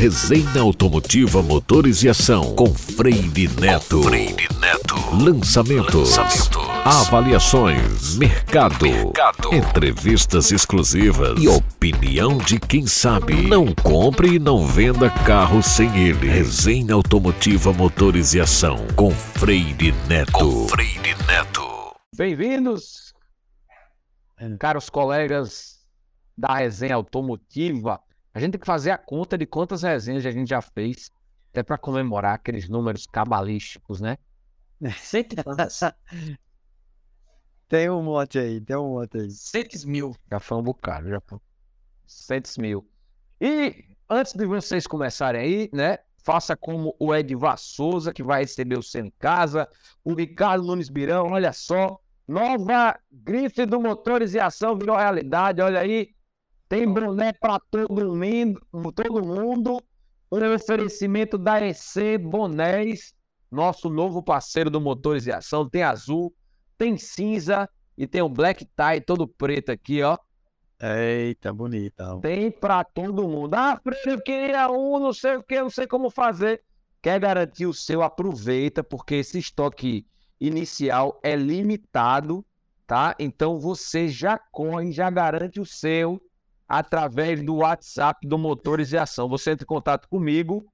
Resenha Automotiva Motores e Ação com Freire Neto. Freire Neto. Lançamentos. Lançamento. Avaliações. Mercado. Mercado. Entrevistas exclusivas. E opinião de quem sabe. Não compre e não venda carro sem ele. Resenha Automotiva Motores e Ação com Freire Neto. Com Freire Neto. Bem-vindos, caros colegas da resenha automotiva. A gente tem que fazer a conta de quantas resenhas a gente já fez, até para comemorar aqueles números cabalísticos, né? Tem um monte aí, tem um monte aí. Centes mil. Já foi um bocado, já foi. Centes mil. E antes de vocês começarem aí, né? Faça como o Edvar Souza, que vai receber o seu em casa. O Ricardo Nunes Birão, olha só. Nova grife do Motores e Ação virou realidade, olha aí. Tem boné para todo mundo, todo mundo. Um oferecimento da EC Bonés, nosso novo parceiro do Motores e Ação. Tem azul, tem cinza e tem o black tie todo preto aqui, ó. Eita, bonita. Tem para todo mundo. Ah, eu queria um, não sei o que, não sei como fazer. Quer garantir o seu? Aproveita, porque esse estoque inicial é limitado, tá? Então você já corre, já garante o seu através do WhatsApp do Motores e Ação. Você entra em contato comigo,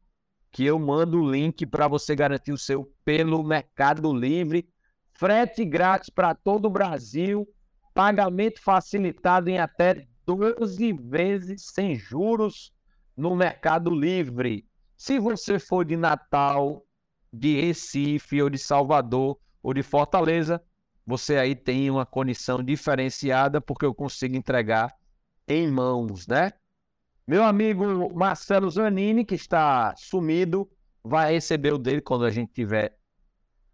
que eu mando o link para você garantir o seu pelo Mercado Livre. Frete grátis para todo o Brasil pagamento facilitado em até 12 vezes sem juros no Mercado Livre. Se você for de Natal, de Recife ou de Salvador ou de Fortaleza, você aí tem uma condição diferenciada porque eu consigo entregar em mãos, né? Meu amigo Marcelo Zanini, que está sumido, vai receber o dele quando a gente tiver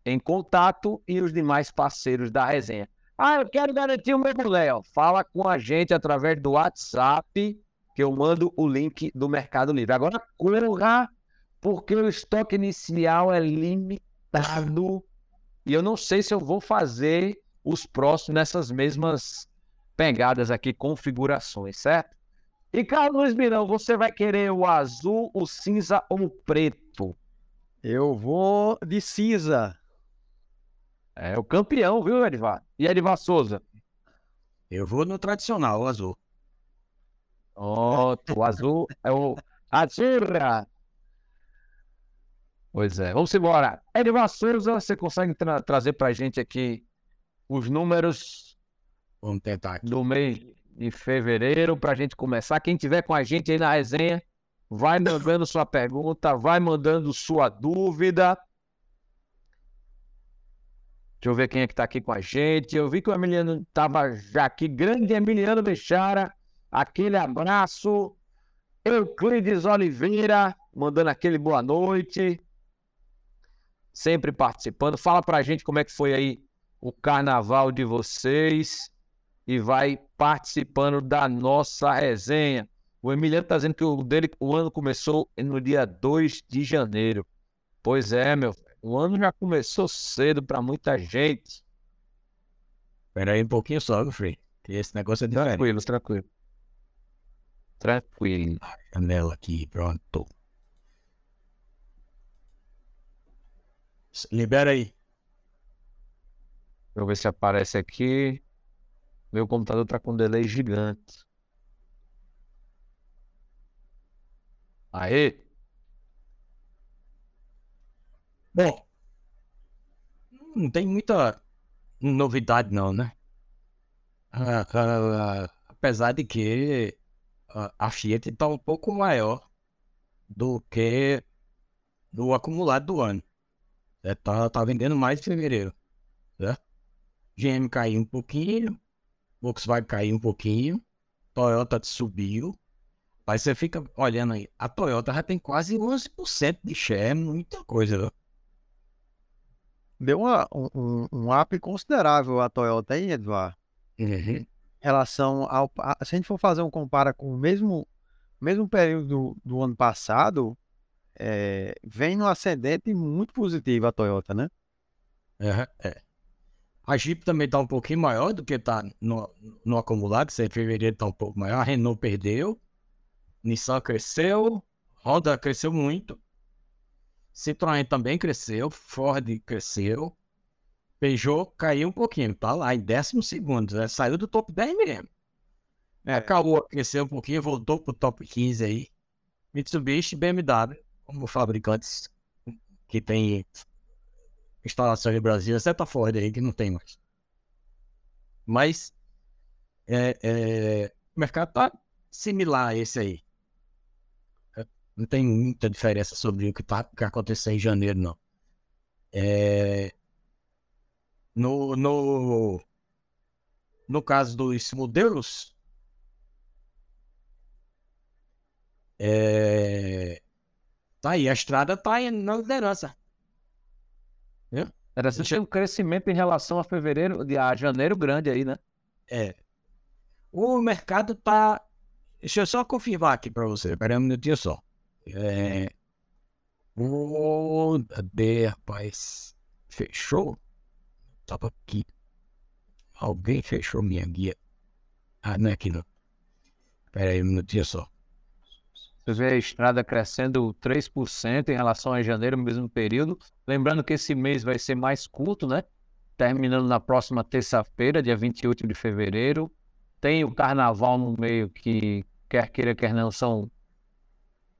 em contato e os demais parceiros da resenha. Ah, eu quero garantir o meu. Ó. Fala com a gente através do WhatsApp, que eu mando o link do Mercado Livre. Agora corra, porque o estoque inicial é limitado. E eu não sei se eu vou fazer os próximos nessas mesmas pegadas aqui, configurações, certo? E Carlos Mirão, você vai querer o azul, o cinza ou o preto? Eu vou de cinza. É o campeão, viu, Edivar? E Edivar Souza? Eu vou no tradicional, o azul. Ó, oh, o azul é o Azurra. Pois é, vamos embora. Edivar Souza, você consegue tra trazer pra gente aqui os números vamos tentar aqui. do mês de fevereiro pra gente começar. Quem tiver com a gente aí na resenha, vai mandando sua pergunta, vai mandando sua dúvida. Deixa eu ver quem é que tá aqui com a gente. Eu vi que o Emiliano tava já aqui. Grande Emiliano Bechara. Aquele abraço. Euclides Oliveira, mandando aquele boa noite. Sempre participando. Fala pra gente como é que foi aí o carnaval de vocês. E vai participando da nossa resenha. O Emiliano tá dizendo que o dele, o ano começou no dia 2 de janeiro. Pois é, meu. O ano já começou cedo para muita gente. Espera aí um pouquinho só, Frei. Esse negócio é diferente. Tranquilo, tranquilo. Tranquilo. Janela aqui, pronto. Libera aí. Deixa eu ver se aparece aqui. Meu computador tá com um delay gigante. Aê! Bom, não tem muita novidade não, né? Ah, ah, apesar de que a Fiat está um pouco maior do que do acumulado do ano. É, tá, vendendo mais em fevereiro. Certo? GM caiu um pouquinho, Volkswagen caiu um pouquinho, Toyota subiu. Aí você fica olhando aí, a Toyota já tem quase 11% de share, muita coisa. Viu? deu uma, um, um up considerável a Toyota aí, Eduardo. Uhum. Em relação ao. A, se a gente for fazer um compara com o mesmo, mesmo período do, do ano passado, é, vem no ascendente muito positivo a Toyota, né? Uhum. É. A Jeep também está um pouquinho maior do que está no, no acumulado, em fevereiro está um pouco maior. A Renault perdeu, Nissan cresceu, Honda cresceu muito. Citroën também cresceu. Ford cresceu. Peugeot caiu um pouquinho. Tá lá em décimo segundo. Né? Saiu do top 10 mesmo. É, a Caoa cresceu um pouquinho, voltou pro top 15 aí. Mitsubishi, BMW, como fabricantes que tem instalação no Brasil, exceto a Ford aí, que não tem mais. Mas é, é, o mercado tá similar a esse aí. Não tem muita diferença sobre o que, tá, que aconteceu em janeiro, não. É, no, no, no caso dos modelos, é, tá aí, a estrada tá na liderança. Viu? Era você um crescimento em relação a fevereiro, a janeiro grande aí, né? É. O mercado tá. Deixa eu só confirmar aqui para você. Pera um minutinho só. É. Cadê, rapaz? Fechou? Tava aqui. Alguém fechou minha guia. Ah, não é aqui não. Pera aí um minutinho só. Você vê a estrada crescendo 3% em relação a janeiro, no mesmo período. Lembrando que esse mês vai ser mais curto, né? Terminando na próxima terça-feira, dia 28 de fevereiro. Tem o carnaval no meio, que quer queira, quer não, são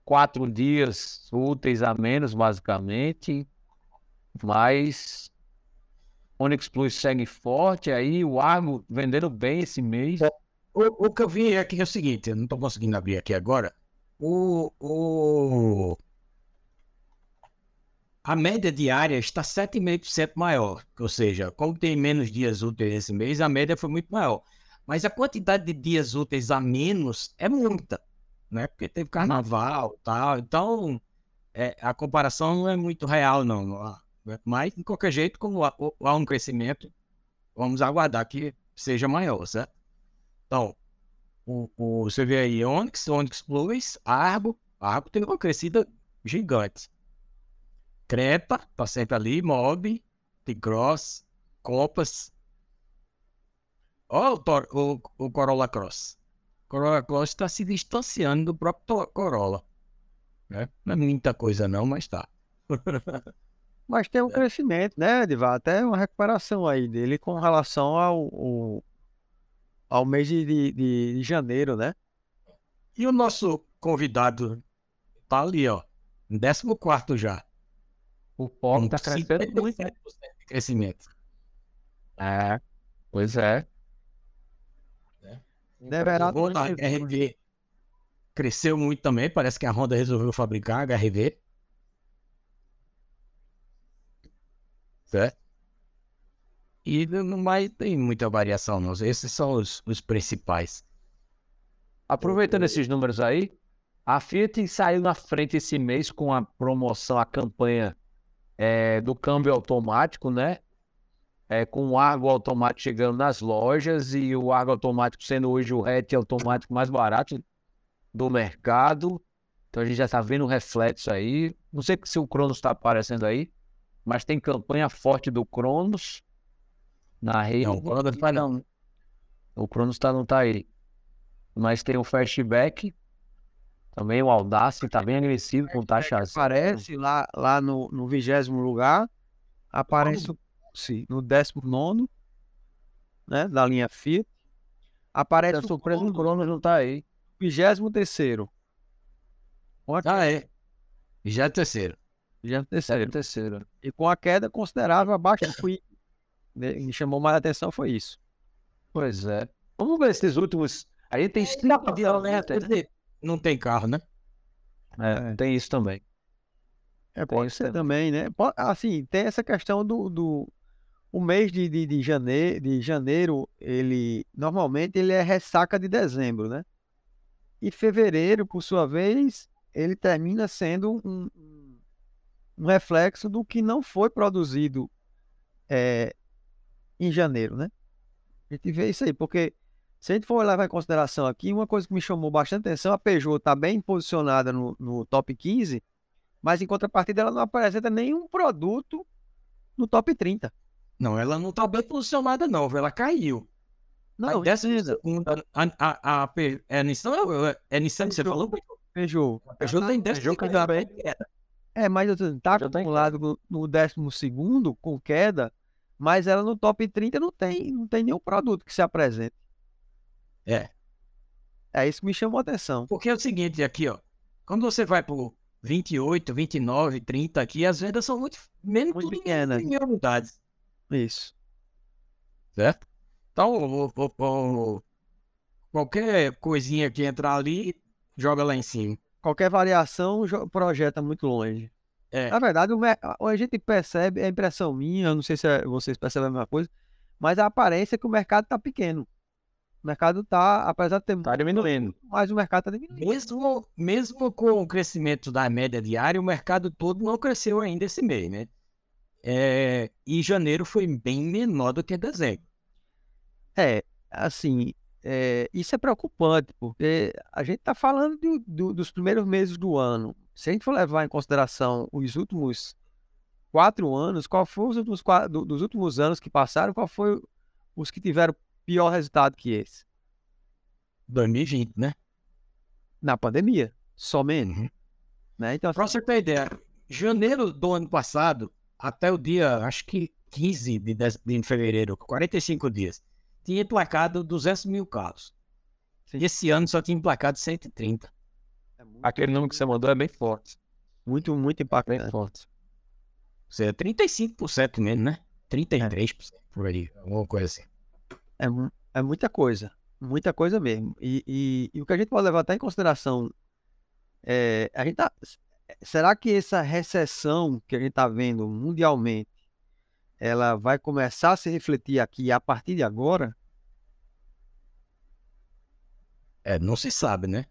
quatro dias úteis a menos, basicamente. Mas Onix Plus segue forte aí, o Argo vendendo bem esse mês. O, o que eu vi aqui é o seguinte, eu não estou conseguindo abrir aqui agora o, o, a média diária está 7,5% maior. Ou seja, como tem menos dias úteis esse mês, a média foi muito maior. Mas a quantidade de dias úteis a menos é muita, né? Porque teve carnaval tal. Então, é, a comparação não é muito real, não. Mas, de qualquer jeito, como há, há um crescimento, vamos aguardar que seja maior, certo? Então, o, o, você vê aí Onix, Onix Plus, Argo. Argo teve uma crescida gigante. Creta, tá sempre ali, Mob, T-Cross, Copas. Olha o, o, o Corolla Cross. Corolla Cross está se distanciando do próprio Corolla. Né? Não é muita coisa não, mas tá. mas tem um é. crescimento, né, Edivar? Até uma recuperação aí dele com relação ao, ao ao mês de, de, de, janeiro, né? E o nosso convidado tá ali, ó, em 14 já. O POC tá crescendo muito. de crescimento. É, pois é. é. Deverá a HRV cresceu muito também. Parece que a Honda resolveu fabricar HRV. Certo? E não mais tem muita variação, não. Esses são os, os principais. Aproveitando esses números aí, a Fiat saiu na frente esse mês com a promoção, a campanha é, do câmbio automático, né? É, com o Argo automático chegando nas lojas e o Argo automático sendo hoje o hatch automático mais barato do mercado. Então a gente já está vendo o reflexo aí. Não sei se o Cronos está aparecendo aí, mas tem campanha forte do Cronos na rede. Não, o Cronos tá não. O Cronos tá, não tá aí. Mas tem o Fastback. Também o Audace tá bem agressivo com taxa Aparece lá, lá no, no vigésimo lugar. Aparece sim, no décimo nono, né? Da linha Fiat. Aparece tá surpresa o Cronos não tá aí. Vigésimo terceiro. Ah, é. Vigésimo terceiro. Vigésimo terceiro. terceiro. E com a queda considerável abaixo do Quick me chamou mais a atenção foi isso. Pois é. Vamos ver esses últimos. Aí tem cinco dias, né? Não tem carro, né? É, é. tem isso também. É, pode ser também, né? Assim, tem essa questão do, do o mês de, de, de, janeiro, de janeiro, ele normalmente ele é ressaca de dezembro, né? E fevereiro, por sua vez, ele termina sendo um, um reflexo do que não foi produzido é, em janeiro, né? A gente vê isso aí, porque se a gente for levar em consideração aqui, uma coisa que me chamou bastante atenção, a Peugeot está bem posicionada no, no top 15, mas em contrapartida ela não apresenta nenhum produto no top 30. Não, ela não está bem posicionada não, ela caiu. Não, dessa segunda, a, a, a, a, é Nissan, é Nissan que você falou? Peugeot. Peugeot tem 10 Peugeot caiu também. queda. É, mas eu tô- tá acumulado no- no décimo segundo com queda, mas ela no top 30 não tem, não tem nenhum produto que se apresente. É. É isso que me chamou a atenção. Porque é o seguinte, aqui, ó. Quando você vai pro 28, 29, 30 aqui, as vendas são muito menos Muito pequenas. em unidades, Isso. certo? Então, o- o- o- qualquer coisinha que entrar ali, joga lá em cima. Qualquer variação projeta muito longe. É. Na verdade, a gente percebe, é impressão minha, eu não sei se é- vocês percebem a mesma coisa, mas a aparência é que o mercado está pequeno. O mercado está, apesar de ter Tá diminuindo. mas o mercado está diminuindo. Mesmo, mesmo com o crescimento da média diária, o mercado todo não cresceu ainda esse mês, né? É, e janeiro foi bem menor do que dezembro. É, assim, é, isso é preocupante, porque a gente está falando do- do- dos primeiros meses do ano. Se a gente for levar em consideração os últimos quatro anos, qual foi os últimos quatro, do- dos últimos anos que passaram, qual foi os que tiveram pior resultado que esse? 2020, né? Na pandemia, somente, Uhum. né? Então, Pra assim, você ter ideia, janeiro do ano passado, até o dia, acho que 15 de, de fevereiro, 45 dias, tinha emplacado 200 mil carros. Sim. E esse ano só tinha emplacado 130. É Aquele número que você mandou é bem forte. muito, muito Bem impactante. forte. Ou seja, 35% mesmo, né? 33%, por aí, alguma coisa assim. É, é muita coisa, muita coisa mesmo. E, e- e o que a gente pode levar até em consideração é, a gente tá, será que essa recessão que a gente está vendo mundialmente, ela vai começar a se refletir aqui a partir de agora? É, não se sabe, né?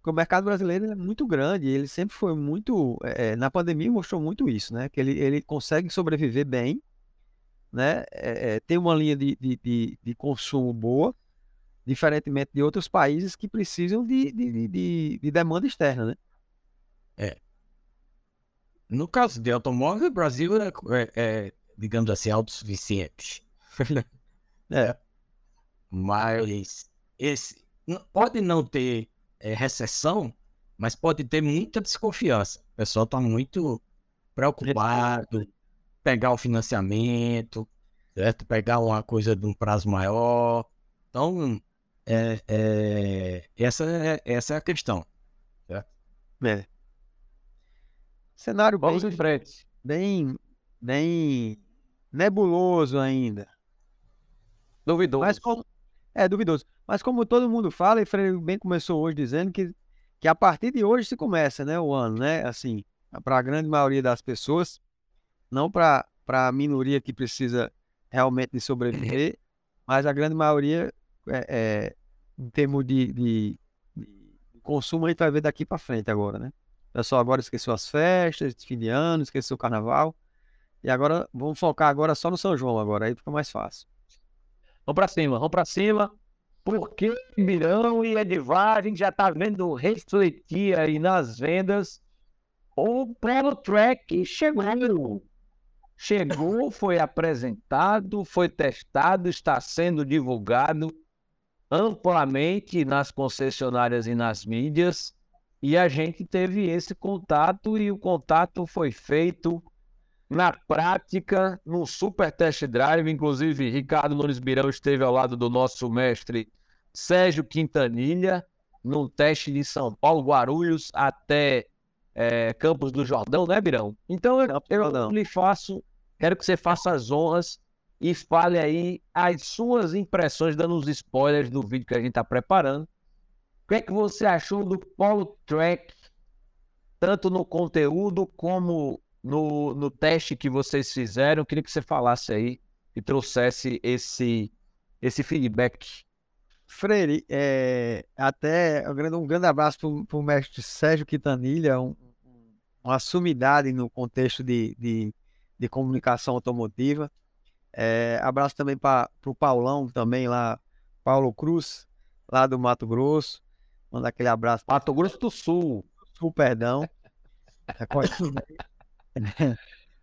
Porque o mercado brasileiro é muito grande, ele sempre foi muito, é, na pandemia mostrou muito isso, né? Que ele, ele consegue sobreviver bem, né? É, é, tem uma linha de, de, de, de consumo boa, diferentemente de outros países que precisam de, de, de- de, de demanda externa, né? No caso de automóvel, o Brasil é, é- é, digamos assim, autossuficiente. É. Mas esse pode não ter é, recessão, mas pode ter muita desconfiança. O pessoal está muito preocupado, pegar o financiamento, certo? Pegar uma coisa de um prazo maior. Então, é, é, essa, é, essa é a questão. É. Cenário Vamos bem, em frente. bem, bem nebuloso ainda. Duvidoso. Mas como, é duvidoso. Mas como todo mundo fala, e Freire bem começou hoje dizendo que, que a partir de hoje se começa, né, o ano, né? Assim, para a grande maioria das pessoas, não para para a minoria que precisa realmente de sobreviver, mas a grande maioria, é, é, em termos de, de, de consumo, a gente vai ver daqui para frente agora, né? O pessoal agora esqueceu as festas de fim de ano, esqueceu o carnaval. E agora vamos focar agora só no São João agora, aí fica mais fácil. Vamos pra cima, vamos pra cima. Porque Mirão e Edivar, a gente já tá vendo refletir aí nas vendas. O Prelo Track. Chegou, foi apresentado, foi testado, está sendo divulgado amplamente nas concessionárias e nas mídias. E a gente teve esse contato e o contato foi feito na prática, num super test drive, inclusive Ricardo Nunes Birão esteve ao lado do nosso mestre Sérgio Quintanilha, num teste de São Paulo, Guarulhos, até eh, Campos do Jordão, né, Birão? Então eu, eu lhe faço, quero que você faça as honras e fale aí as suas impressões, dando os spoilers do vídeo que a gente está preparando. O que é que você achou do Polo Track, tanto no conteúdo como no, no teste que vocês fizeram, eu queria que você falasse aí e trouxesse esse, esse feedback. Freire, é, até um grande, abraço para o mestre Sérgio Quintanilha, um, uma sumidade no contexto de, de, de comunicação automotiva. É, abraço também para o Paulão, também lá, Paulo Cruz, lá do Mato Grosso. Mandar aquele abraço Mato Grosso do Sul. o perdão.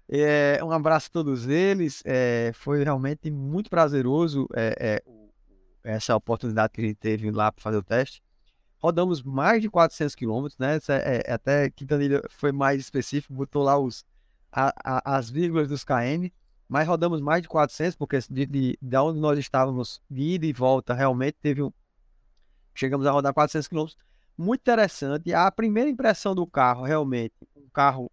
É, um abraço a todos eles. é, foi realmente muito prazeroso é, é, essa oportunidade que a gente teve lá para fazer o teste. rodamos mais de 400 quilômetros, né? É, é, até Quintanilha foi mais específico, botou lá os, a, a, as vírgulas dos KM, mas rodamos mais de 400, porque de, de, de onde nós estávamos, de ida e volta, realmente teve um. Chegamos a rodar 400 quilômetros. Muito interessante. A primeira impressão do carro, realmente, um carro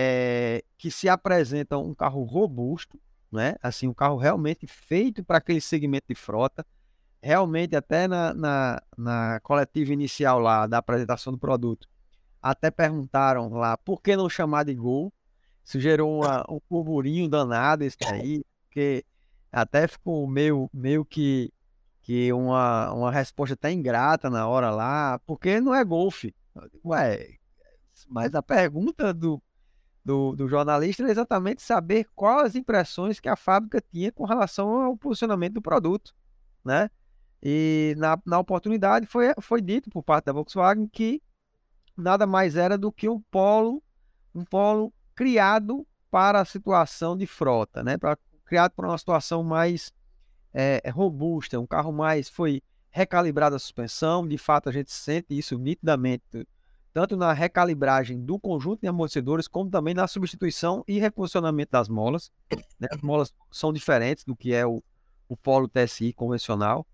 é, que se apresenta um carro robusto, né? Assim, um carro realmente feito para aquele segmento de frota realmente até na, na, na, coletiva inicial lá da apresentação do produto, até perguntaram lá por que não chamar de gol. Isso gerou uma, um burburinho danado isso aí, porque até ficou meio, meio que, que uma, uma resposta até ingrata na hora lá, porque não é golfe. Ué, mas a pergunta do, do, do jornalista era exatamente saber quais as impressões que a fábrica tinha com relação ao posicionamento do produto, né? E na, na oportunidade foi, foi dito por parte da Volkswagen que nada mais era do que um polo, um polo criado para a situação de frota, né? Para, criado para uma situação mais é, robusta, um carro mais foi recalibrada a suspensão, de fato a gente sente isso nitidamente, tanto na recalibragem do conjunto de amortecedores, como também na substituição e reposicionamento das molas. Né? As molas são diferentes do que é o, o Polo TSI convencional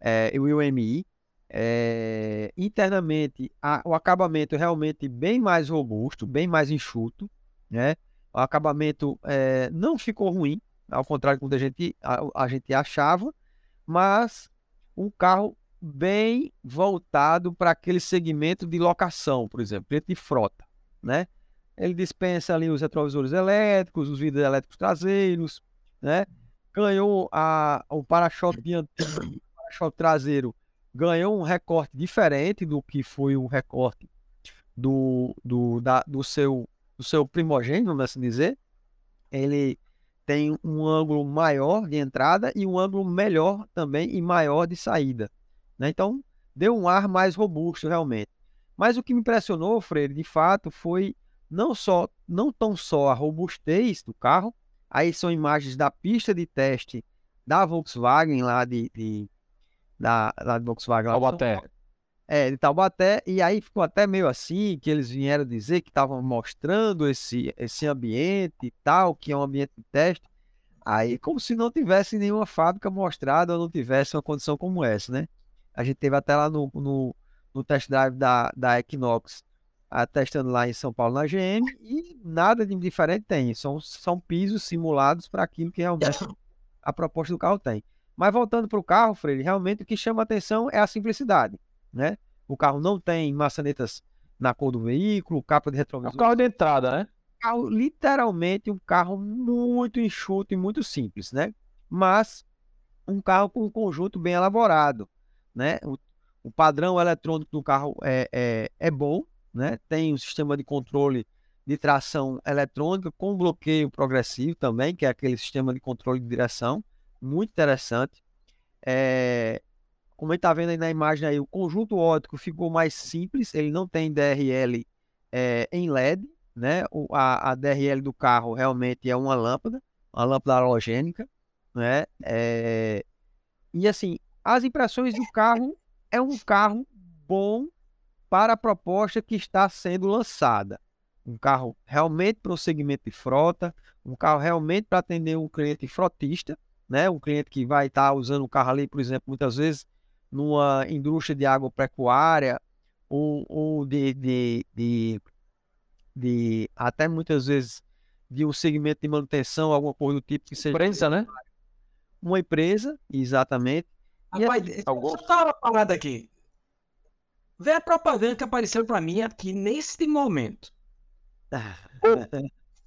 é, e o UMI. É, internamente, a, o acabamento é realmente bem mais robusto, bem mais enxuto. Né? O acabamento é, não ficou ruim, ao contrário do que a gente, a, a gente achava, mas um carro bem voltado para aquele segmento de locação, por exemplo, de frota, né? Ele dispensa ali os retrovisores elétricos, os vidros elétricos traseiros, né? Ganhou a, o para-choque dianteiro para-choque traseiro ganhou um recorte diferente do que foi o recorte do, do, da, do, seu, do seu primogênito, vamos assim dizer. Ele tem um ângulo maior de entrada e um ângulo melhor também e maior de saída. Né? Então, deu um ar mais robusto realmente. Mas o que me impressionou, Freire, de fato, foi não só não tão só a robustez do carro, aí são imagens da pista de teste da Volkswagen lá de, de da, da Volkswagen. Taubaté. É, de Taubaté, e aí ficou até meio assim, que eles vieram dizer que estavam mostrando esse, esse ambiente e tal, que é um ambiente de teste. Aí, como se não tivesse nenhuma fábrica mostrada ou não tivesse uma condição como essa, né? A gente teve até lá no, no, no test drive da, da Equinox, a, testando lá em São Paulo na GM, e nada de diferente tem. São, são pisos simulados para aquilo que realmente a proposta do carro tem. Mas voltando para o carro, Freire, realmente o que chama atenção é a simplicidade, né? O carro não tem maçanetas na cor do veículo, capa de retrovisor. É um carro de entrada, né? Carro, literalmente um carro muito enxuto e muito simples, né? Mas um carro com um conjunto bem elaborado, né? O, o padrão eletrônico do carro é, é, é bom, né? Tem um sistema de controle de tração eletrônica com bloqueio progressivo também, que é aquele sistema de controle de direção muito interessante. É, como está vendo aí na imagem aí, o conjunto óptico ficou mais simples, ele não tem DRL é, em LED, né? O, a, a, DRL do carro realmente é uma lâmpada, uma lâmpada halogênica, né? É, e assim, as impressões do carro é um carro bom para a proposta que está sendo lançada. Um carro realmente para o segmento de frota, um carro realmente para atender um cliente frotista, né? Um cliente que vai estar tá usando o carro ali, por exemplo, muitas vezes numa indústria de agropecuária ou, ou de, de, de, de, até muitas vezes de um segmento de manutenção, alguma coisa do tipo que seja. Empresa, né? Uma empresa, exatamente. Rapaz, e, deixa eu dar uma parada aqui. Vê a propaganda que apareceu para mim aqui nesse momento.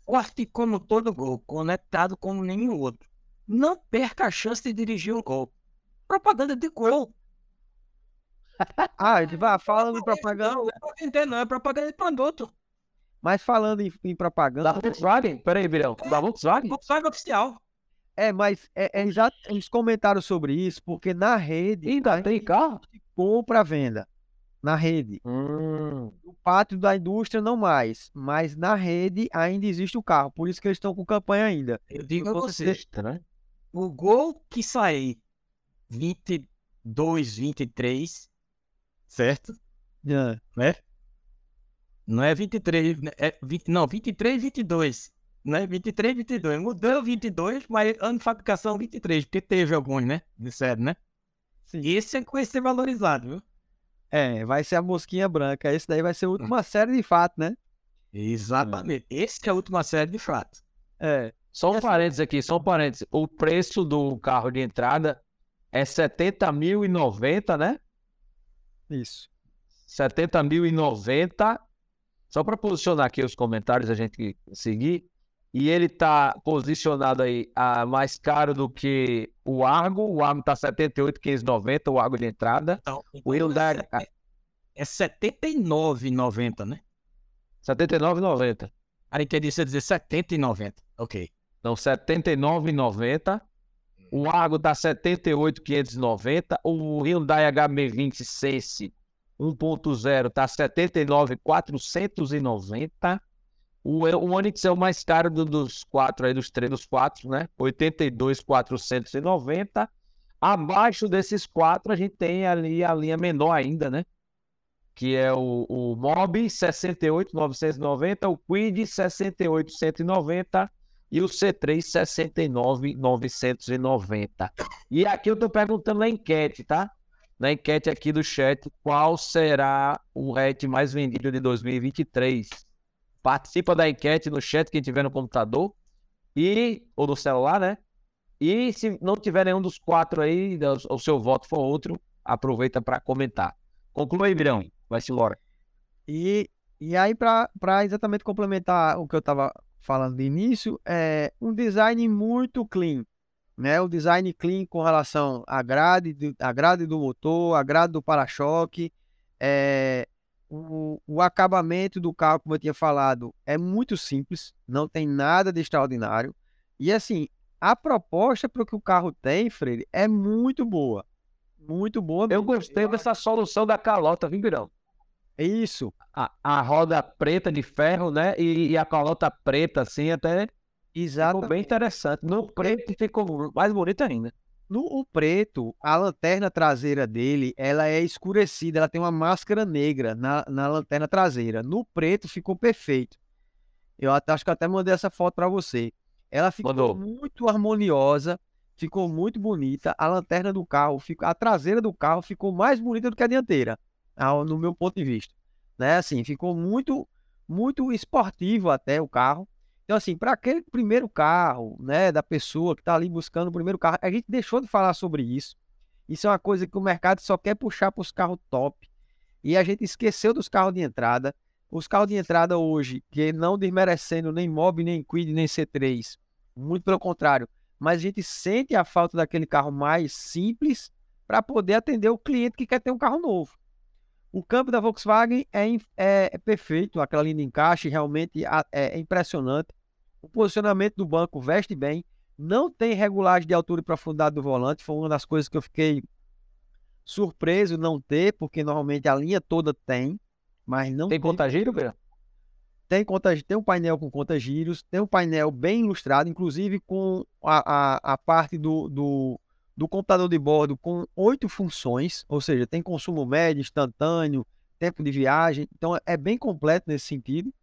o, o artigo todo gol, conectado como nenhum outro não perca a chance de dirigir um gol. Propaganda de gol. ah, vai falando em propaganda. Não, não é não, é propaganda de produto. Mas falando em, em propaganda. Da Volkswagen? Peraí, Virão. Da Volkswagen? Volkswagen oficial. É, mas é, é, já eles comentaram sobre isso, porque na rede. Ainda tem carro? Compra venda. Na rede. Hum. No pátio da indústria, não mais. Mas na rede ainda existe o carro. Por isso que eles estão com campanha ainda. Eu digo a vocês, né? o gol que sair 22, 23, certo? É. né? Não é 23, né? é 20, não, 23, 22, né? 23, 22. Mudou 22, mas ano de fabricação 23, porque teve alguns, né? De série, né? Sim. Esse é que vai ser valorizado, viu? É, vai ser a mosquinha branca. Esse daí vai ser a última série de fato, né? Exatamente. Esse que é a última série de fato. É. Só um parênteses aqui, só um parênteses. O preço do carro de entrada é 70.090, né? Isso. 70.090. Só para posicionar aqui os comentários, a gente seguir. E ele tá posicionado aí a mais caro do que o Argo. O Argo tá 78.590, o Argo de entrada. Então, O Hyundai é, é 79,90, né? 79,90. Aí entendi você dizer 70,90. Ok. Então, 79,90. O Argo tá 78,590. O Hyundai HB20 Sense 1.0 tá 79,490. O, o Onix é o mais caro do- dos quatro aí, dos três, dos quatro, né? 82,490. Abaixo desses quatro, a gente tem ali a linha menor ainda, né? Que é o, o Mob 68,990, o Quid 68,190 e o C3 69,990. E aqui eu tô perguntando na enquete, tá? Na enquete aqui do chat, qual será o hatch mais vendido de 2023? Participa da enquete no chat quem tiver no computador e ou no celular, né? E se não tiver nenhum dos quatro aí, o seu voto for outro, aproveita para comentar. Conclua aí, Virão. Vai-se embora. E, e aí, para exatamente complementar o que eu estava falando de início, é um design muito clean. Né? O design clean com relação à grade, à grade do motor, à grade do para-choque, é, o, o acabamento do carro, como eu tinha falado, é muito simples, não tem nada de extraordinário. E assim, a proposta para o que o carro tem, Freire, é muito boa. Muito boa. Eu mesmo. gostei dessa solução da calota, viu, Virão? Isso. A, a roda preta de ferro, né? E, e a calota preta, assim, até Exato. ficou bem interessante. No preto ficou mais bonito ainda. No o preto, a lanterna traseira dele, ela é escurecida, ela tem uma máscara negra na, na lanterna traseira. No preto ficou perfeito. Eu até- acho que eu até mandei essa foto para você. Ela ficou Mandou. muito harmoniosa, ficou muito bonita. A lanterna do carro, fica- a traseira do carro ficou mais bonita do que a dianteira, ao- no meu ponto de vista. Né? Assim, ficou muito, muito esportivo até o carro. Então, assim, para aquele primeiro carro, né, da pessoa que está ali buscando o primeiro carro, a gente deixou de falar sobre isso. Isso é uma coisa que o mercado só quer puxar para os carros top. E a gente esqueceu dos carros de entrada. Os carros de entrada hoje, que não desmerecendo nem Mob, nem Quid, nem C3, muito pelo contrário, mas a gente sente a falta daquele carro mais simples para poder atender o cliente que quer ter um carro novo. O campo da Volkswagen é, é- é perfeito, aquela linha de encaixe realmente é, é impressionante. O posicionamento do banco veste bem, não tem regulagem de altura e profundidade do volante, foi uma das coisas que eu fiquei surpreso não ter, porque normalmente a linha toda tem, mas não Tem contagiro, Virão? tem, conta, tem um painel com conta-giros, tem um painel bem ilustrado, inclusive com a, a, a parte do, do, do computador de bordo com oito funções, ou seja, tem consumo médio, instantâneo, tempo de viagem, então é bem completo nesse sentido.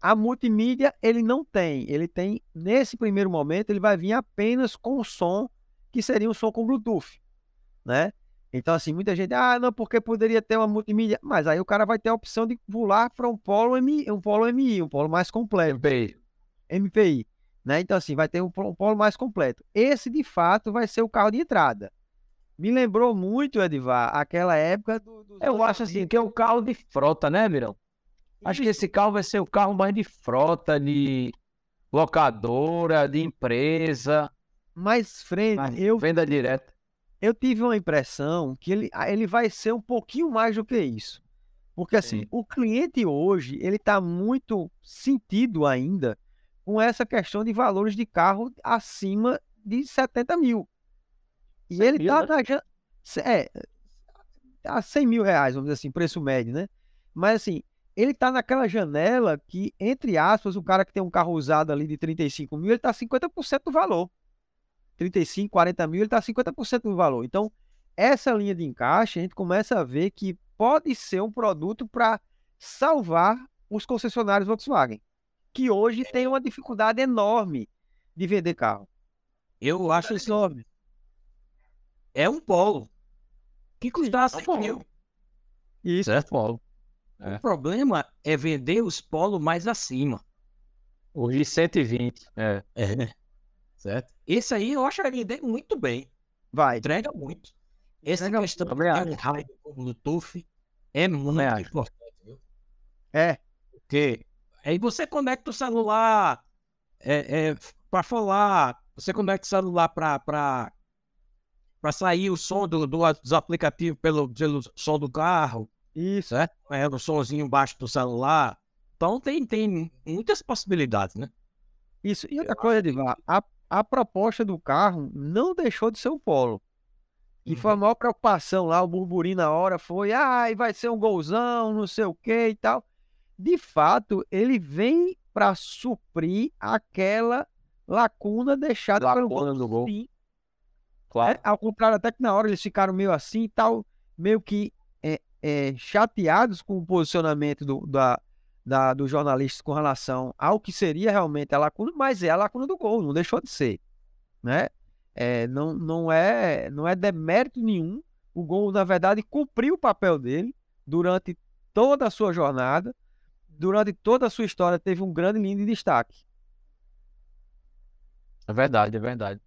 A multimídia ele não tem, ele tem, nesse primeiro momento, ele vai vir apenas com o som, que seria um som com Bluetooth, né? Então, assim, muita gente, ah, não, porque poderia ter uma multimídia, mas aí o cara vai ter a opção de pular para um Polo MI, um Polo MI, um Polo mais completo, MPI. MPI, né? Então, assim, vai ter um, um Polo mais completo. Esse, de fato, vai ser o carro de entrada. Me lembrou muito, Edivar, aquela época do, dos Eu acho assim, que é o carro de frota, né, Virão? Acho que esse carro vai ser o carro mais de frota, de locadora, de empresa, Mas, frente, eu venda direta. eu tive uma impressão que ele, ah, ele vai ser um pouquinho mais do que isso. Porque assim, Sim. o cliente hoje, ele está muito sentido ainda com essa questão de valores de carro acima de 70 mil. E 100 ele está né? na... É, a 100 mil reais, vamos dizer assim, preço médio, né? Mas assim, ele está naquela janela que, entre aspas, o cara que tem um carro usado ali de 35 mil, ele está 50% do valor. 35, 40 mil, ele está 50% do valor. Então, essa linha de encaixe, a gente começa a ver que pode ser um produto para salvar os concessionários Volkswagen, que hoje têm uma dificuldade enorme de vender carro. Eu acho isso enorme. É um polo que custasse É um mil. Isso. Certo? Polo. O problema é vender os polos mais acima. Os de 120. É. É. Certo? Esse aí eu acho que ele muito bem. Vai. Entrega muito. Essa Entrega questão um rádio com Bluetooth é muito acho. importante. Viu? É. Porque aí você conecta o celular é, é, para falar, você conecta o celular para para sair o som do, do, dos aplicativos pelo, pelo som do carro, Isso. certo? É, o somzinho baixo do celular. Então tem, tem muitas possibilidades, né? Isso. E outra coisa, Edivar, a, a proposta do carro não deixou de ser um polo. E foi a maior preocupação lá, o burburinho na hora foi, ai, vai ser um golzão, não sei o que e tal. De fato, ele vem para suprir aquela lacuna deixada pelo Lacuna Gol. do Gol. Sim. Claro. É, ao contrário, até que na hora eles ficaram meio assim e tal, meio que é, chateados com o posicionamento do, da, da, dos jornalistas com relação ao que seria realmente a lacuna, mas é a lacuna do gol, não deixou de ser. Né? É, não, não, é, não é demérito nenhum. O gol, na verdade, cumpriu o papel dele durante toda a sua jornada, durante toda a sua história, teve um grande linha de destaque. É verdade, é verdade.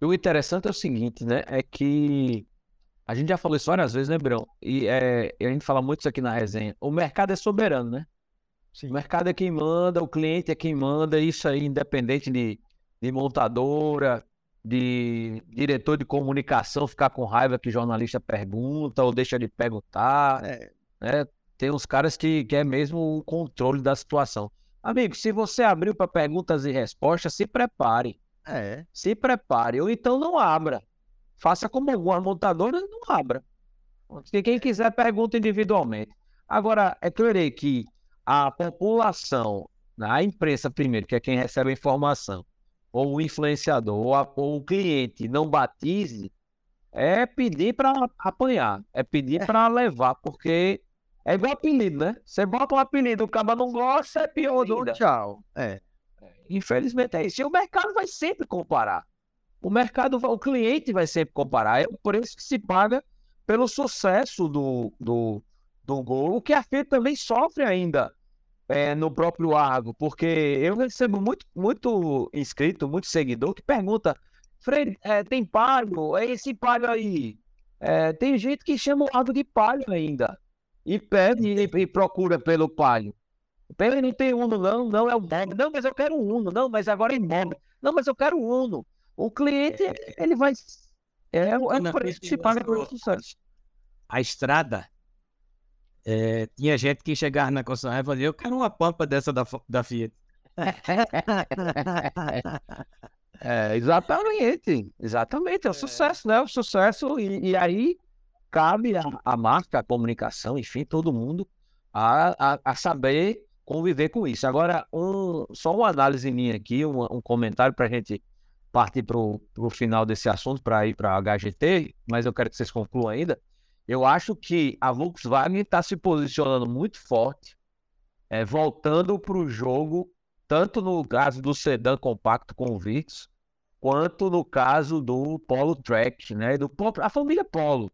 E o interessante é o seguinte, né? É que a gente já falou isso várias vezes, né, Brão? E, é, a gente fala muito isso aqui na resenha. O mercado é soberano, né? Sim. O mercado é quem manda, o cliente é quem manda, isso aí, independente de, de montadora, de diretor de comunicação ficar com raiva que jornalista pergunta ou deixa de perguntar, É, né? Tem uns caras que, que é mesmo o controle da situação. Amigo, se você abriu para perguntas e respostas, se prepare. é. Se prepare, ou então não abra. Faça como algumas montadoras, não abra. Se quem quiser, pergunta individualmente. Agora, é claro que a população, a imprensa primeiro, que é quem recebe a informação, ou o influenciador, ou, a- ou o cliente não batize, é pedir para apanhar, é pedir para levar, porque é igual apelido, né? Você bota um apelido, o cara não gosta, é pior ainda. tchau. É. Infelizmente é isso. E o mercado vai sempre comparar. O mercado, o cliente vai sempre comparar. É o preço que se paga pelo sucesso do, do, do gol, o que a Fiat também sofre ainda é, no próprio Argo, porque eu recebo muito, muito inscrito, muito seguidor que pergunta, Freire, é, tem palio? É esse palio aí? É, tem gente que chama o Argo de palio ainda e pede e, e procura pelo palio. Peraí, não tem Uno, não, não é o. Não, mas eu quero o Uno, não, mas agora é Bob. Não, mas eu quero o Uno. O cliente, ele vai. É, o- é por isso que se paga pelo sucesso. A estrada, é, tinha gente que chegava na concessionária e falava, eu quero uma pampa dessa da, da Fiat. É, exatamente. Exatamente, é o sucesso, né? O sucesso, e, e aí cabe a, a marca, a comunicação, enfim, todo mundo a, a, a saber conviver com isso. Agora, um, só uma análise minha aqui, um, um comentário para a gente partir para o final desse assunto, para ir para a HGT, mas eu quero que vocês concluam ainda. Eu acho que a Volkswagen está se posicionando muito forte, é, voltando para o jogo tanto no caso do sedã compacto com o Virtus, quanto no caso do Polo Track, né? Do a família Polo.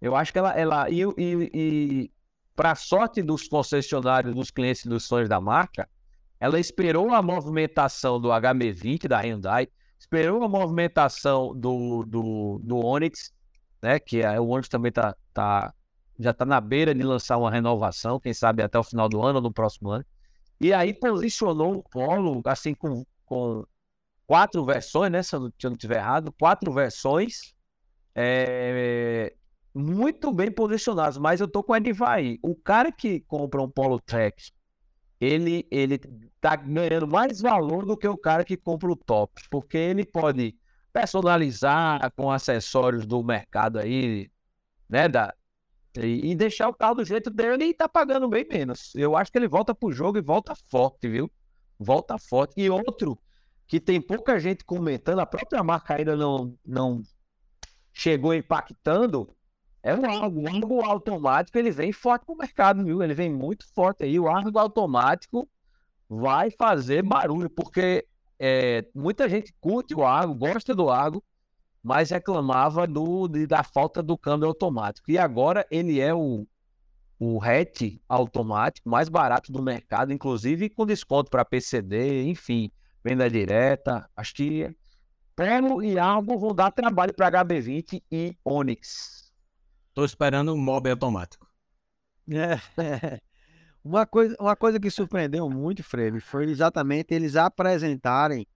Eu acho que ela, ela e, e, e para sorte dos concessionários, dos clientes dos sonhos da marca, ela esperou a movimentação do HB20 da Hyundai, esperou a movimentação do, do, do Onix, né? Que é, o Onix também tá, tá, já está na beira de lançar uma renovação, quem sabe até o final do ano ou no próximo ano. E aí posicionou o Polo, assim, com, com quatro versões, né? Se eu não, se eu não tiver errado, quatro versões é, muito bem posicionadas. Mas eu tô com o Edivaí. O cara que compra um Polo Track, ele, ele tá ganhando mais valor do que o cara que compra o top. Porque ele pode personalizar com acessórios do mercado aí, né? Da, e, e deixar o carro do jeito dele e tá pagando bem menos. Eu acho que ele volta pro jogo e volta forte, viu? Volta forte. E outro que tem pouca gente comentando, a própria marca ainda não, não chegou impactando, É o Argo. O Argo automático, ele vem forte pro mercado, viu? Ele vem muito forte aí. O Argo automático vai fazer barulho, porque é, muita gente curte o Argo, gosta do Argo, mas reclamava do, de, da falta do câmbio automático. E agora ele é o, o hatch automático mais barato do mercado, inclusive com desconto para PCD, enfim, venda direta. Acho que Pelo e Argo vão dar trabalho para HB20 e Onix. Tô esperando um mob automático. É. Uma coisa, uma coisa que surpreendeu muito, Freire, foi exatamente eles apresentarem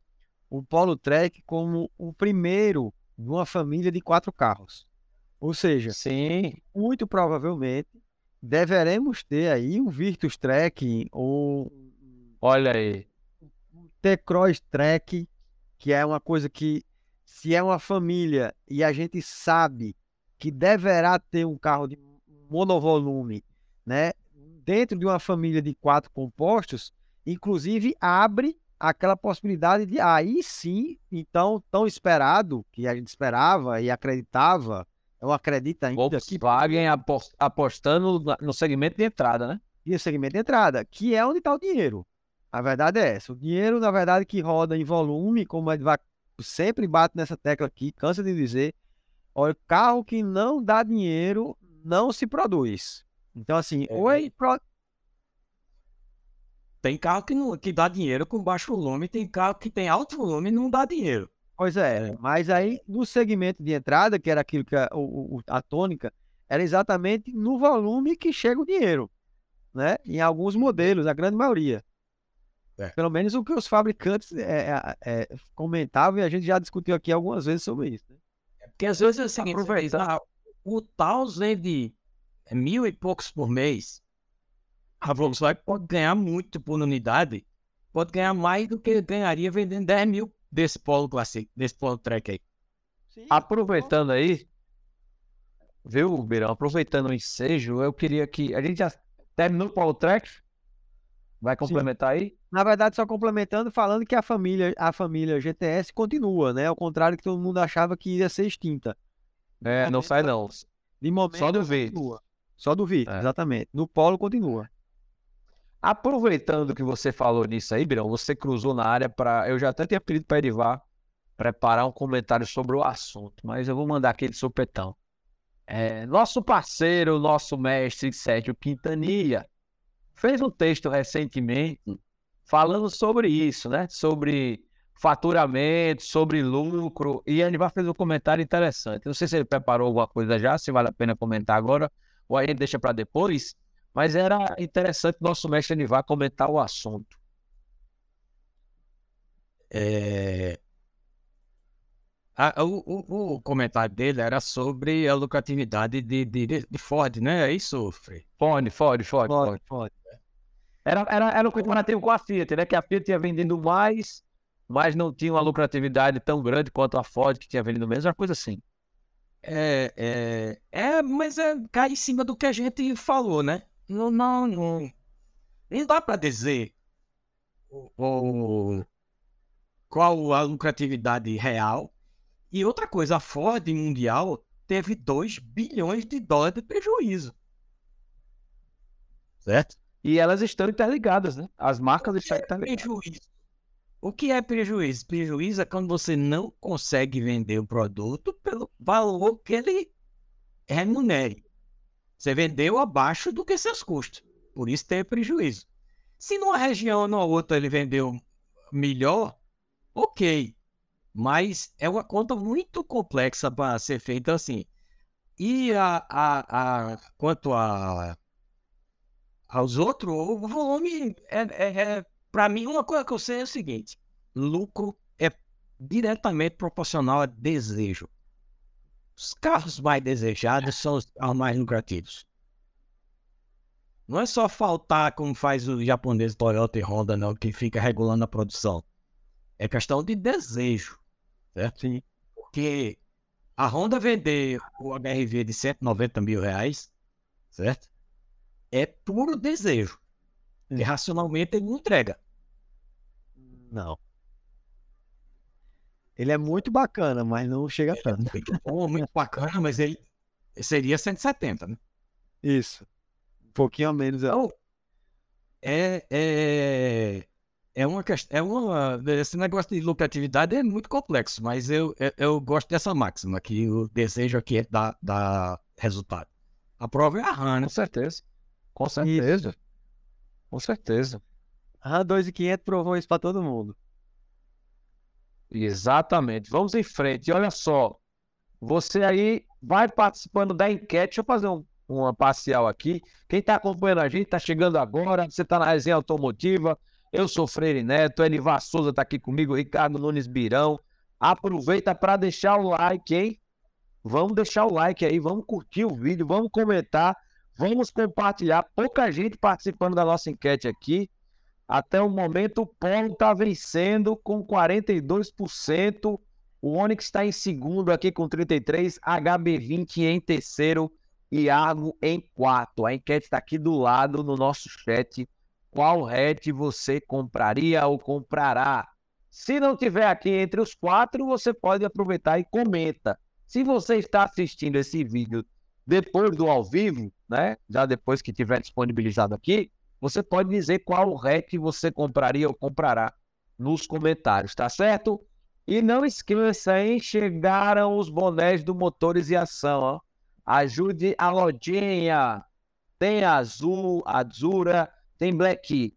o Polo Trek como o primeiro de uma família de quatro carros. Ou seja, Sim, muito provavelmente deveremos ter aí um Virtus Trek ou olha aí. um T-Cross Trek, que é uma coisa que, se é uma família e a gente sabe que deverá ter um carro de monovolume, né? Dentro de uma família de quatro compostos, inclusive abre aquela possibilidade de aí sim, então, tão esperado, que a gente esperava e acreditava, eu acredito ainda que Volkswagen apos- apostando no segmento de entrada, né? e o segmento de entrada, que é onde está o dinheiro. A verdade é essa. O dinheiro, na verdade, que roda em volume, como a gente vai, sempre bate nessa tecla aqui, cansa de dizer, olha, carro que não dá dinheiro não se produz. Então, assim, É. ou pro- Tem carro que, não, que dá dinheiro com baixo volume, tem carro que tem alto volume e não dá dinheiro. Pois é, mas aí no segmento de entrada, que era aquilo que a, o- o- a tônica, era exatamente no volume que chega o dinheiro, né? Em alguns modelos, a grande maioria. É. Pelo menos o que os fabricantes é, é, é, comentavam e a gente já discutiu aqui algumas vezes sobre isso. né? Porque às vezes é o seguinte, ah, o Taos vende mil e poucos por mês. A Volkswagen pode ganhar muito por unidade, pode ganhar mais do que ganharia vendendo 10 mil desse Polo Classic, desse Polo Track aí. Aproveitando aí, viu, Beirão? Aproveitando o ensejo, eu queria que. A gente já terminou o Paulo Trek? Vai complementar aí? Na verdade, só complementando, falando que a família, a família GTS continua, né? Ao contrário que todo mundo achava que ia ser extinta. É, não sai não. De momento, Só do V. continua. Só do Vito, É. exatamente. No Polo continua. Aproveitando que você falou nisso aí, Birão, você cruzou na área para. Eu já até tinha pedido para Edivar preparar um comentário sobre o assunto, mas eu vou mandar aquele sopetão. É, nosso parceiro, nosso mestre Sérgio Quintanilha, fez um texto recentemente falando sobre isso, né? Sobre faturamento, sobre lucro, e Edivar fez um comentário interessante. Não sei se ele preparou alguma coisa já, se vale a pena comentar agora, ou a gente deixa para depois. Mas era interessante nosso mestre Anivar comentar o assunto. É... a- o, o- o comentário dele era sobre a lucratividade de, de, de Ford, né? É isso, Frei? Fone, fone, fone, Pode, fone. pode. Era, era, era um comparativo com a Fiat, né? Que a Fiat tinha vendido mais, mas não tinha uma lucratividade tão grande quanto a Ford, que tinha vendido menos, uma coisa assim. É, é, é, mas é, cai em cima do que a gente falou, né? Não, não, não, não dá para dizer o- qual a lucratividade real. E outra coisa, a Ford Mundial teve 2 bilhões de dólares de prejuízo. Certo? E elas estão interligadas, né? As marcas estão é interligadas. prejuízo? O que é prejuízo? Prejuízo é quando você não consegue vender o produto pelo valor que ele remunere. Você vendeu abaixo do que seus custos. Por isso tem prejuízo. Se numa região ou numa outra ele vendeu melhor, ok. Mas é uma conta muito complexa para ser feita assim. E a, a, a, quanto a, aos outros, o volume é, é, é para mim, uma coisa que eu sei é o seguinte: lucro é diretamente proporcional a desejo. Os carros mais desejados são os carros mais lucrativos. Não é só faltar como faz o japonês Toyota e Honda, não, que fica regulando a produção. É questão de desejo, certo? Sim. Porque a Honda vender o HRV de 190 mil reais, certo? É puro desejo. E racionalmente ele não entrega. Não. Ele é muito bacana, mas não chega tanto. Muito bom, muito bacana, mas ele, seria 170, né? Isso. Um pouquinho a menos. é. Então, é, é, é uma questão, é uma, esse negócio de lucratividade é muito complexo, mas eu, eu, eu gosto dessa máxima, que o desejo aqui é dar, dar resultado. A prova é a RAM, né? Com certeza. Com certeza. Com certeza. RAM 2,500 provou isso pra todo mundo. Exatamente. Vamos em frente. E olha só, você aí vai participando da enquete. Deixa eu fazer um, uma parcial aqui. Quem está acompanhando a gente, está chegando agora. Você está na resenha automotiva. Eu sou Freire Neto, Enivar Souza está aqui comigo, Ricardo Nunes Birão. Aproveita para deixar o like, hein? Vamos deixar o like aí, vamos curtir o vídeo, vamos comentar, vamos compartilhar. Pouca gente participando da nossa enquete aqui. Até o momento, o Polo está vencendo com 42%. O Onix está em segundo aqui com 33%. HB20 em terceiro e Argo em quarto. A enquete está aqui do lado no nosso chat. Qual hatch você compraria ou comprará? Se não tiver aqui entre os quatro, você pode aproveitar e comenta. Se você está assistindo esse vídeo depois do ao vivo, né? Já depois que tiver disponibilizado aqui, você pode dizer qual hatch você compraria ou comprará nos comentários, tá certo? E não esqueça, hein? Chegaram os bonés do Motores e Ação, ó. Ajude a lojinha. Tem azul, azura, tem black,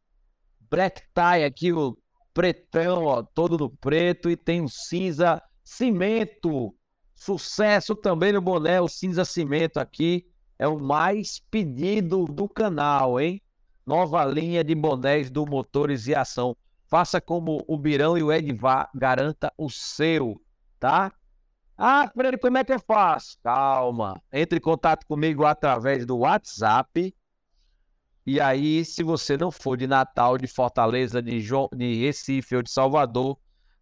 black tie aqui, o pretão, ó, todo no preto. E tem o cinza cimento. Sucesso também no boné, o cinza cimento aqui. É o mais pedido do canal, hein? Nova linha de bonés do Motores e Ação. Faça como o Birão e o Edvar, garanta o seu, tá? Ah, Freire, como é que eu faço? Calma. Entre em contato comigo através do WhatsApp. E aí, se você não for de Natal, de Fortaleza, de, jo... de Recife ou de Salvador,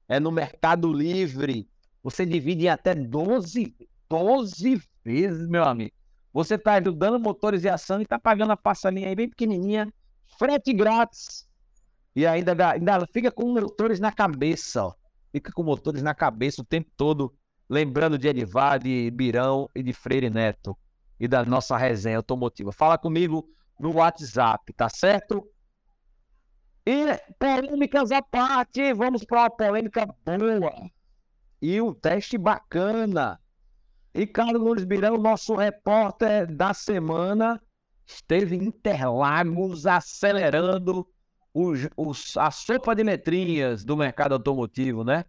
é no Mercado Livre. Você divide em até 12, 12 vezes, meu amigo. Você está ajudando motores e ação e está pagando a passalinha aí bem pequenininha, frete grátis. E ainda, ainda fica com motores na cabeça, ó. Fica com motores na cabeça o tempo todo, lembrando de Edivar, de Birão e de Freire Neto. E da nossa resenha automotiva. Fala comigo no WhatsApp, tá certo? E polêmicas à parte, vamos para uma polêmica boa. E um teste bacana. Ricardo Nunes Birão, nosso repórter da semana, esteve em Interlagos acelerando os, os, a sopa de letrinhas do mercado automotivo, né?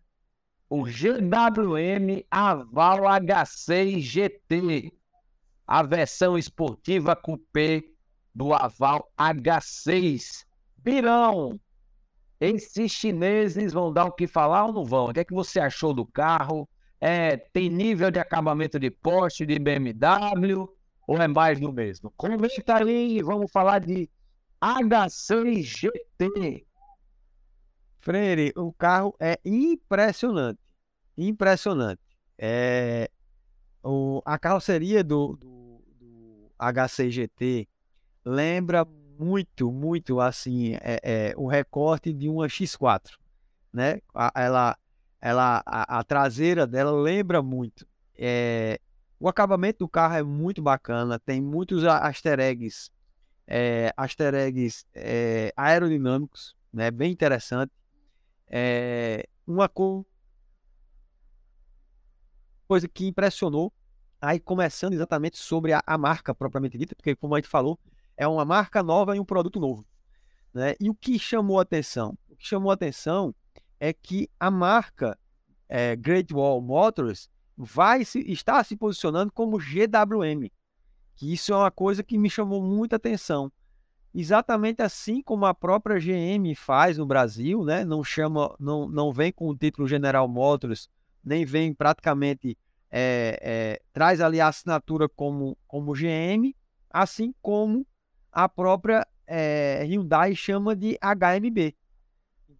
O GWM Aval H6 GT, a versão esportiva coupé do Aval H6. Birão, esses chineses vão dar o que falar ou não vão? O que é que você achou do carro? É, tem nível de acabamento de Porsche, de BMW, ou é mais do mesmo? Comenta aí, vamos falar de H6 GT. Freire, o carro é impressionante. Impressionante. É, o, a carroceria do, do, do H6 GT lembra muito, muito assim, é, é, o recorte de uma X4, né? Ela, ela, a, a, traseira dela lembra muito. É, o acabamento do carro é muito bacana, tem muitos easter eggs, é, easter eggs é, aerodinâmicos, né? Bem interessante. É, uma coisa que impressionou, aí começando exatamente sobre a, a marca propriamente dita, porque como a gente falou, é uma marca nova e um produto novo. Né? E o que chamou atenção? O que chamou atenção é que a marca é, Great Wall Motors vai se, está se posicionando como GWM, que isso é uma coisa que me chamou muita atenção. Exatamente assim como a própria GM faz no Brasil, né? não chama, não, não vem com o título General Motors, nem vem praticamente é, é, traz ali a assinatura como, como GM, assim como a própria é, Hyundai chama de HMB.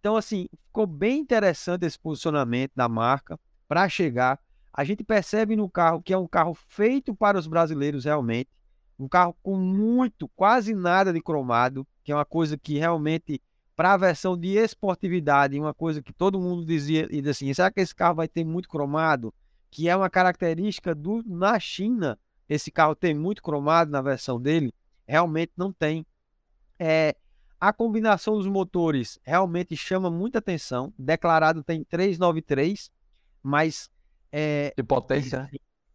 Então, assim, ficou bem interessante esse posicionamento da marca para chegar. A gente percebe no carro que é um carro feito para os brasileiros realmente. Um carro com muito, quase nada de cromado, que é uma coisa que realmente, para a versão de esportividade, uma coisa que todo mundo dizia, e assim, será que esse carro vai ter muito cromado? Que é uma característica do, na China esse carro tem muito cromado na versão dele, realmente não tem. É, a combinação dos motores realmente chama muita atenção. Declarado tem 393, mas é, de potência,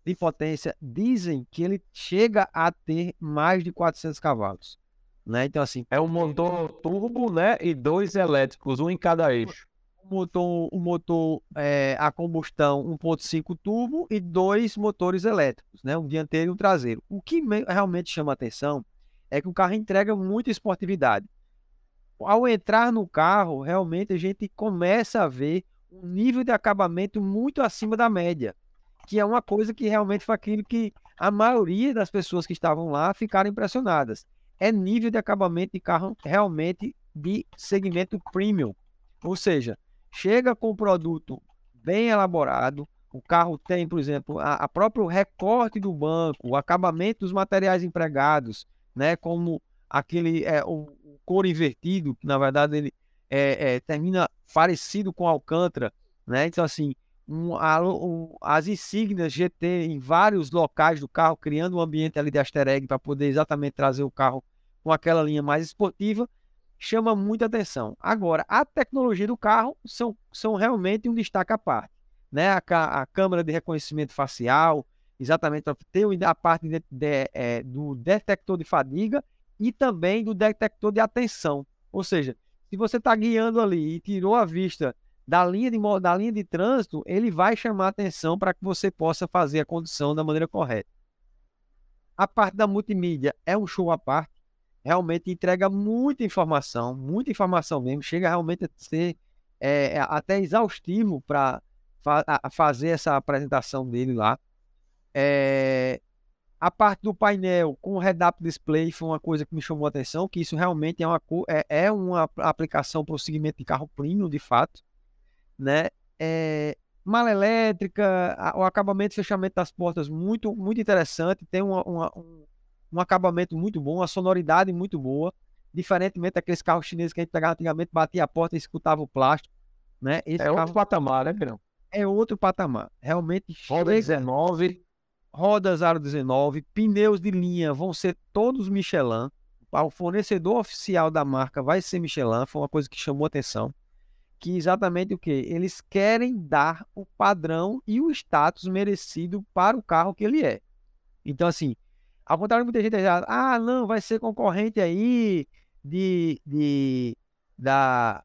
de potência dizem que ele chega a ter mais de 400 cavalos, né? Então assim, é um motor turbo, né, e dois elétricos, um em cada eixo. O motor, o motor é, a combustão 1.5 turbo e dois motores elétricos, né, um dianteiro e um traseiro. O que realmente chama atenção é que o carro entrega muita esportividade ao entrar no carro, realmente a gente começa a ver um nível de acabamento muito acima da média, que é uma coisa que realmente foi aquilo que a maioria das pessoas que estavam lá ficaram impressionadas. É nível de acabamento de carro realmente de segmento premium. Ou seja, chega com um produto bem elaborado, o carro tem, por exemplo, a, a próprio recorte do banco, o acabamento dos materiais empregados, né, como aquele é, o, cor invertido, que na verdade ele é, é, termina parecido com Alcântara, né? Então, assim, um, a, um, as insígnias GT em vários locais do carro, criando um ambiente ali de easter egg para poder exatamente trazer o carro com aquela linha mais esportiva, chama muita atenção. Agora, a tecnologia do carro são, são realmente um destaque à parte. Né? A, a câmera de reconhecimento facial, exatamente para a parte de, de, é, do detector de fadiga e também do detector de atenção. Ou seja, se você está guiando ali e tirou a vista da linha de, da linha de trânsito, ele vai chamar atenção para que você possa fazer a condução da maneira correta. A parte da multimídia é um show à parte. Realmente entrega muita informação, muita informação mesmo. Chega realmente a ser é, até exaustivo para fa fazer essa apresentação dele lá. É, a parte do painel com o head-up display foi uma coisa que me chamou a atenção, que isso realmente é uma, é, é uma aplicação para o segmento de carro premium, de fato. Né? É, mala elétrica, a, o acabamento e fechamento das portas muito, muito interessante, tem uma, uma, um, um acabamento muito bom, uma sonoridade muito boa, diferentemente daqueles carros chineses que a gente pegava antigamente, batia a porta e escutava o plástico. Né? Esse é carro... outro patamar, né, Pirão? É outro patamar. Realmente. Roda chega... 19, rodas aro 19, pneus de linha vão ser todos Michelin. O fornecedor oficial da marca vai ser Michelin, foi uma coisa que chamou atenção. Que exatamente o que? Eles querem dar o padrão e o status merecido para o carro que ele é. Então, assim, ao contrário de muita gente já, ah, não, vai ser concorrente aí de, de da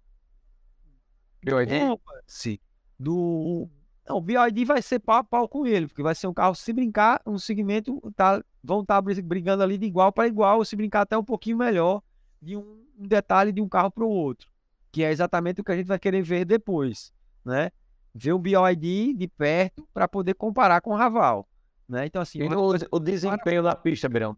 Sim. do não, o BYD vai ser pau a pau com ele, porque vai ser um carro, se brincar, um segmento, tá, vão estar tá brigando ali de igual para igual, ou se brincar até um pouquinho melhor de um, um detalhe de um carro para o outro, que é exatamente o que a gente vai querer ver depois, né? Ver o BYD de perto para poder comparar com o Raval, né? Então assim, e o, o desempenho da pista, Birão?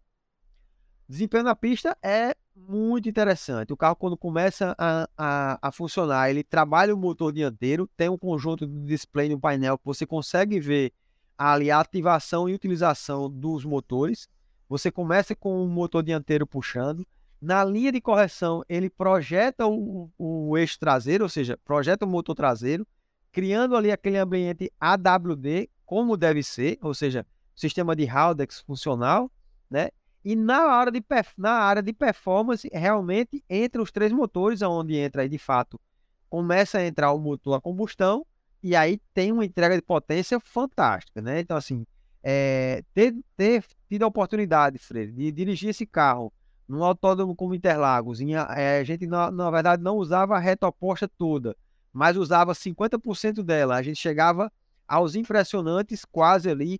Desempenho na pista é muito interessante. O carro, quando começa a, a, a, funcionar, ele trabalha o motor dianteiro, tem um conjunto de display no painel que você consegue ver ali a ativação e utilização dos motores. Você começa com o motor dianteiro puxando. Na linha de correção, ele projeta o, o eixo traseiro, ou seja, projeta o motor traseiro, criando ali aquele ambiente AWD, como deve ser, ou seja, sistema de Haldex funcional, né? E na área de, na área de performance, realmente, entre os três motores, onde entra aí de fato, começa a entrar o motor a combustão, e aí tem uma entrega de potência fantástica, né? Então, assim, é, ter, ter tido a oportunidade, Freire, de dirigir esse carro num autódromo como Interlagos, em, é, a gente, na, na verdade, não usava a reta oposta toda, mas usava 50% dela. A gente chegava aos impressionantes quase ali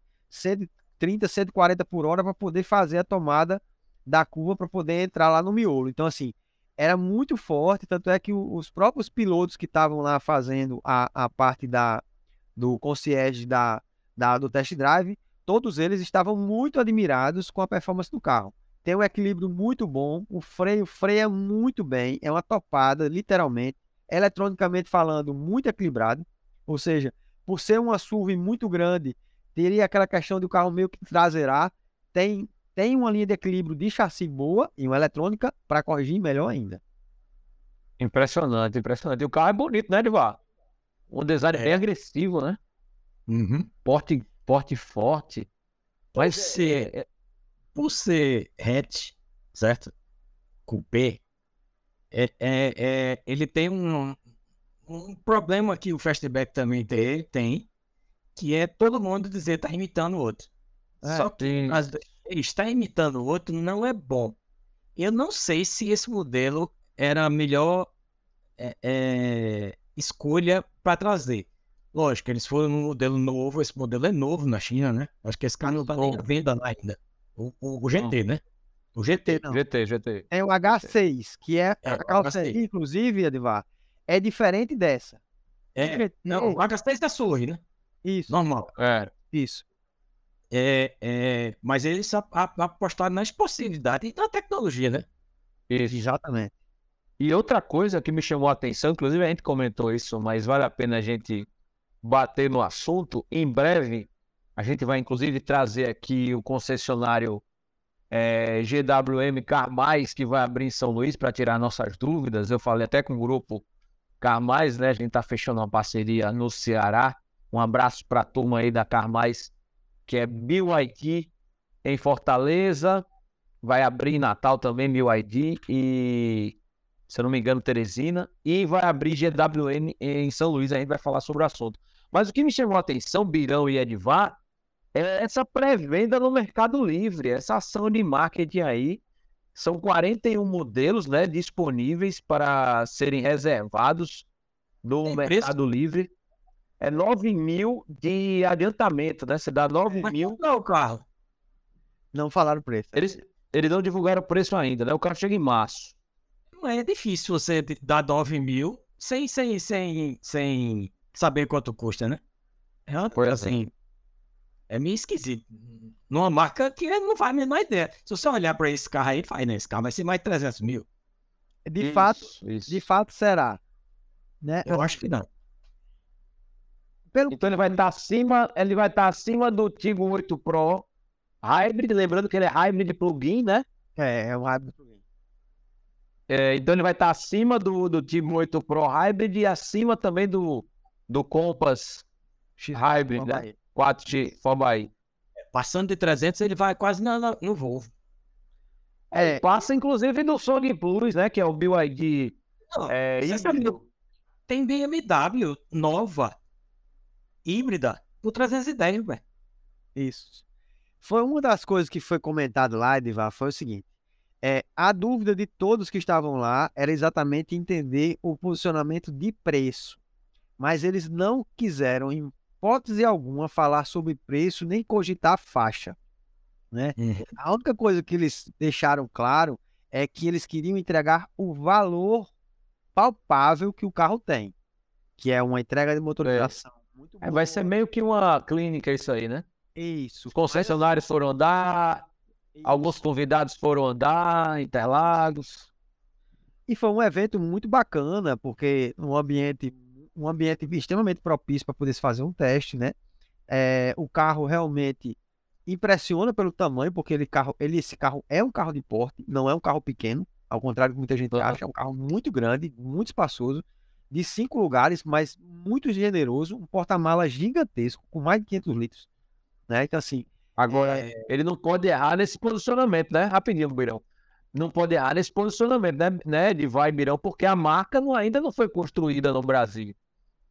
130, 140 por hora para poder fazer a tomada da curva para poder entrar lá no miolo. Então, assim, era muito forte, tanto é que os próprios pilotos que estavam lá fazendo a, a parte da, do concierge da, da, do test drive, todos eles estavam muito admirados com a performance do carro. Tem um equilíbrio muito bom, o freio freia muito bem, é uma topada, literalmente, eletronicamente falando, muito equilibrado, ou seja, por ser uma SUV muito grande teria aquela questão do carro meio que traseirar. Tem, tem uma linha de equilíbrio de chassi boa e uma eletrônica para corrigir melhor ainda. Impressionante, impressionante. E o carro é bonito, né, Edivar? Um design é. bem agressivo, né? Uhum. Porte, porte forte. Vai ser, é, por ser hatch, certo? Coupé, é, é, é, ele tem um, um problema que o Fastback também tem, tem, que é todo mundo dizer que tá imitando o outro. É, Só que tem- as- estar imitando o outro não é bom. Eu não sei se esse modelo era a melhor é, é, escolha para trazer. Lógico, eles foram num modelo novo, esse modelo é novo na China, né? Acho que esse carro não tá nem à venda lá ainda. O, o- o GT, né? O GT. Não. GT, GT. É o H6, que é, É, a carroceria, H6. inclusive, Edivar, é diferente dessa. É, GT, não, o H6 da Sorri, né? Isso, Normal. É. isso. É, é, mas eles a- a- apostaram na expressividade e na tecnologia, né? Isso. Exatamente. E outra coisa que me chamou a atenção, inclusive a gente comentou isso, mas vale a pena a gente bater no assunto. Em breve, a gente vai inclusive trazer aqui o concessionário eh, GWM Carmais, que vai abrir em São Luís para tirar nossas dúvidas. Eu falei até com o grupo Carmais, né? A gente está fechando uma parceria no Ceará. Um abraço para a turma aí da Carmais, que é BYD em Fortaleza. Vai abrir em Natal também, BYD. E se eu não me engano, Teresina, e vai abrir GWN em São Luís, a gente vai falar sobre o assunto. Mas o que me chamou a atenção, Birão e Edvar, é essa pré-venda no Mercado Livre, essa ação de marketing aí. São 41 modelos né, disponíveis para serem reservados no Tem preço? Mercado Livre. É 9 mil de adiantamento, né? Você dá 9 Mas mil. quanto é o carro? Não falaram o preço. Eles, eles não divulgaram o preço ainda, né? O carro chega em março. Não é difícil você dar 9 mil sem, sem, sem, sem saber quanto custa, né? É uma Pois é. assim. É meio esquisito. Numa marca que não faz a menor ideia. Se você olhar para esse carro aí, faz, né? Esse carro vai ser mais de 300 mil. De Isso, fato, isso. de fato será. Né? Eu acho que não. Pelo Então ele vai estar acima, ele vai estar acima do Tigo 8 Pro Hybrid, lembrando que ele é hybrid plug-in, né? é, é um hábito. É, então ele vai estar acima do, do Tigo 8 Pro Hybrid e acima também do, do Compass Hybrid, né? aí. 4G Forma I. Passando de 300, ele vai quase na, na- no Volvo. É, Passa inclusive no Sony Plus, né? Que é o BYD Não, é, você sabe, híbrido. tem BMW nova, híbrida, por 310, velho. Isso. Foi uma das coisas que foi comentado lá, Edivar, foi o seguinte. É, a dúvida de todos que estavam lá era exatamente entender o posicionamento de preço. Mas eles não quiseram, em hipótese alguma, falar sobre preço nem cogitar faixa. Né? A única coisa que eles deixaram claro é que eles queriam entregar o valor palpável que o carro tem, que é uma entrega de motorização muito É, vai ser meio que uma clínica isso aí, né? isso. Os concessionários foram andar, alguns convidados foram andar, Interlagos. E foi um evento muito bacana, porque um ambiente, um ambiente extremamente propício para poder se fazer um teste, né? É, o carro realmente impressiona pelo tamanho, porque ele carro, ele, esse carro é um carro de porte, não é um carro pequeno, ao contrário do que muita gente acha, é um carro muito grande, muito espaçoso, de cinco lugares, mas muito generoso, um porta-malas gigantesco, com mais de 500 litros, né? Então, assim, Agora, É. ele não pode errar nesse posicionamento, né? Rapidinho, Birão. Não pode errar nesse posicionamento, né, né de vai, Birão, porque a marca não- ainda não foi construída no Brasil.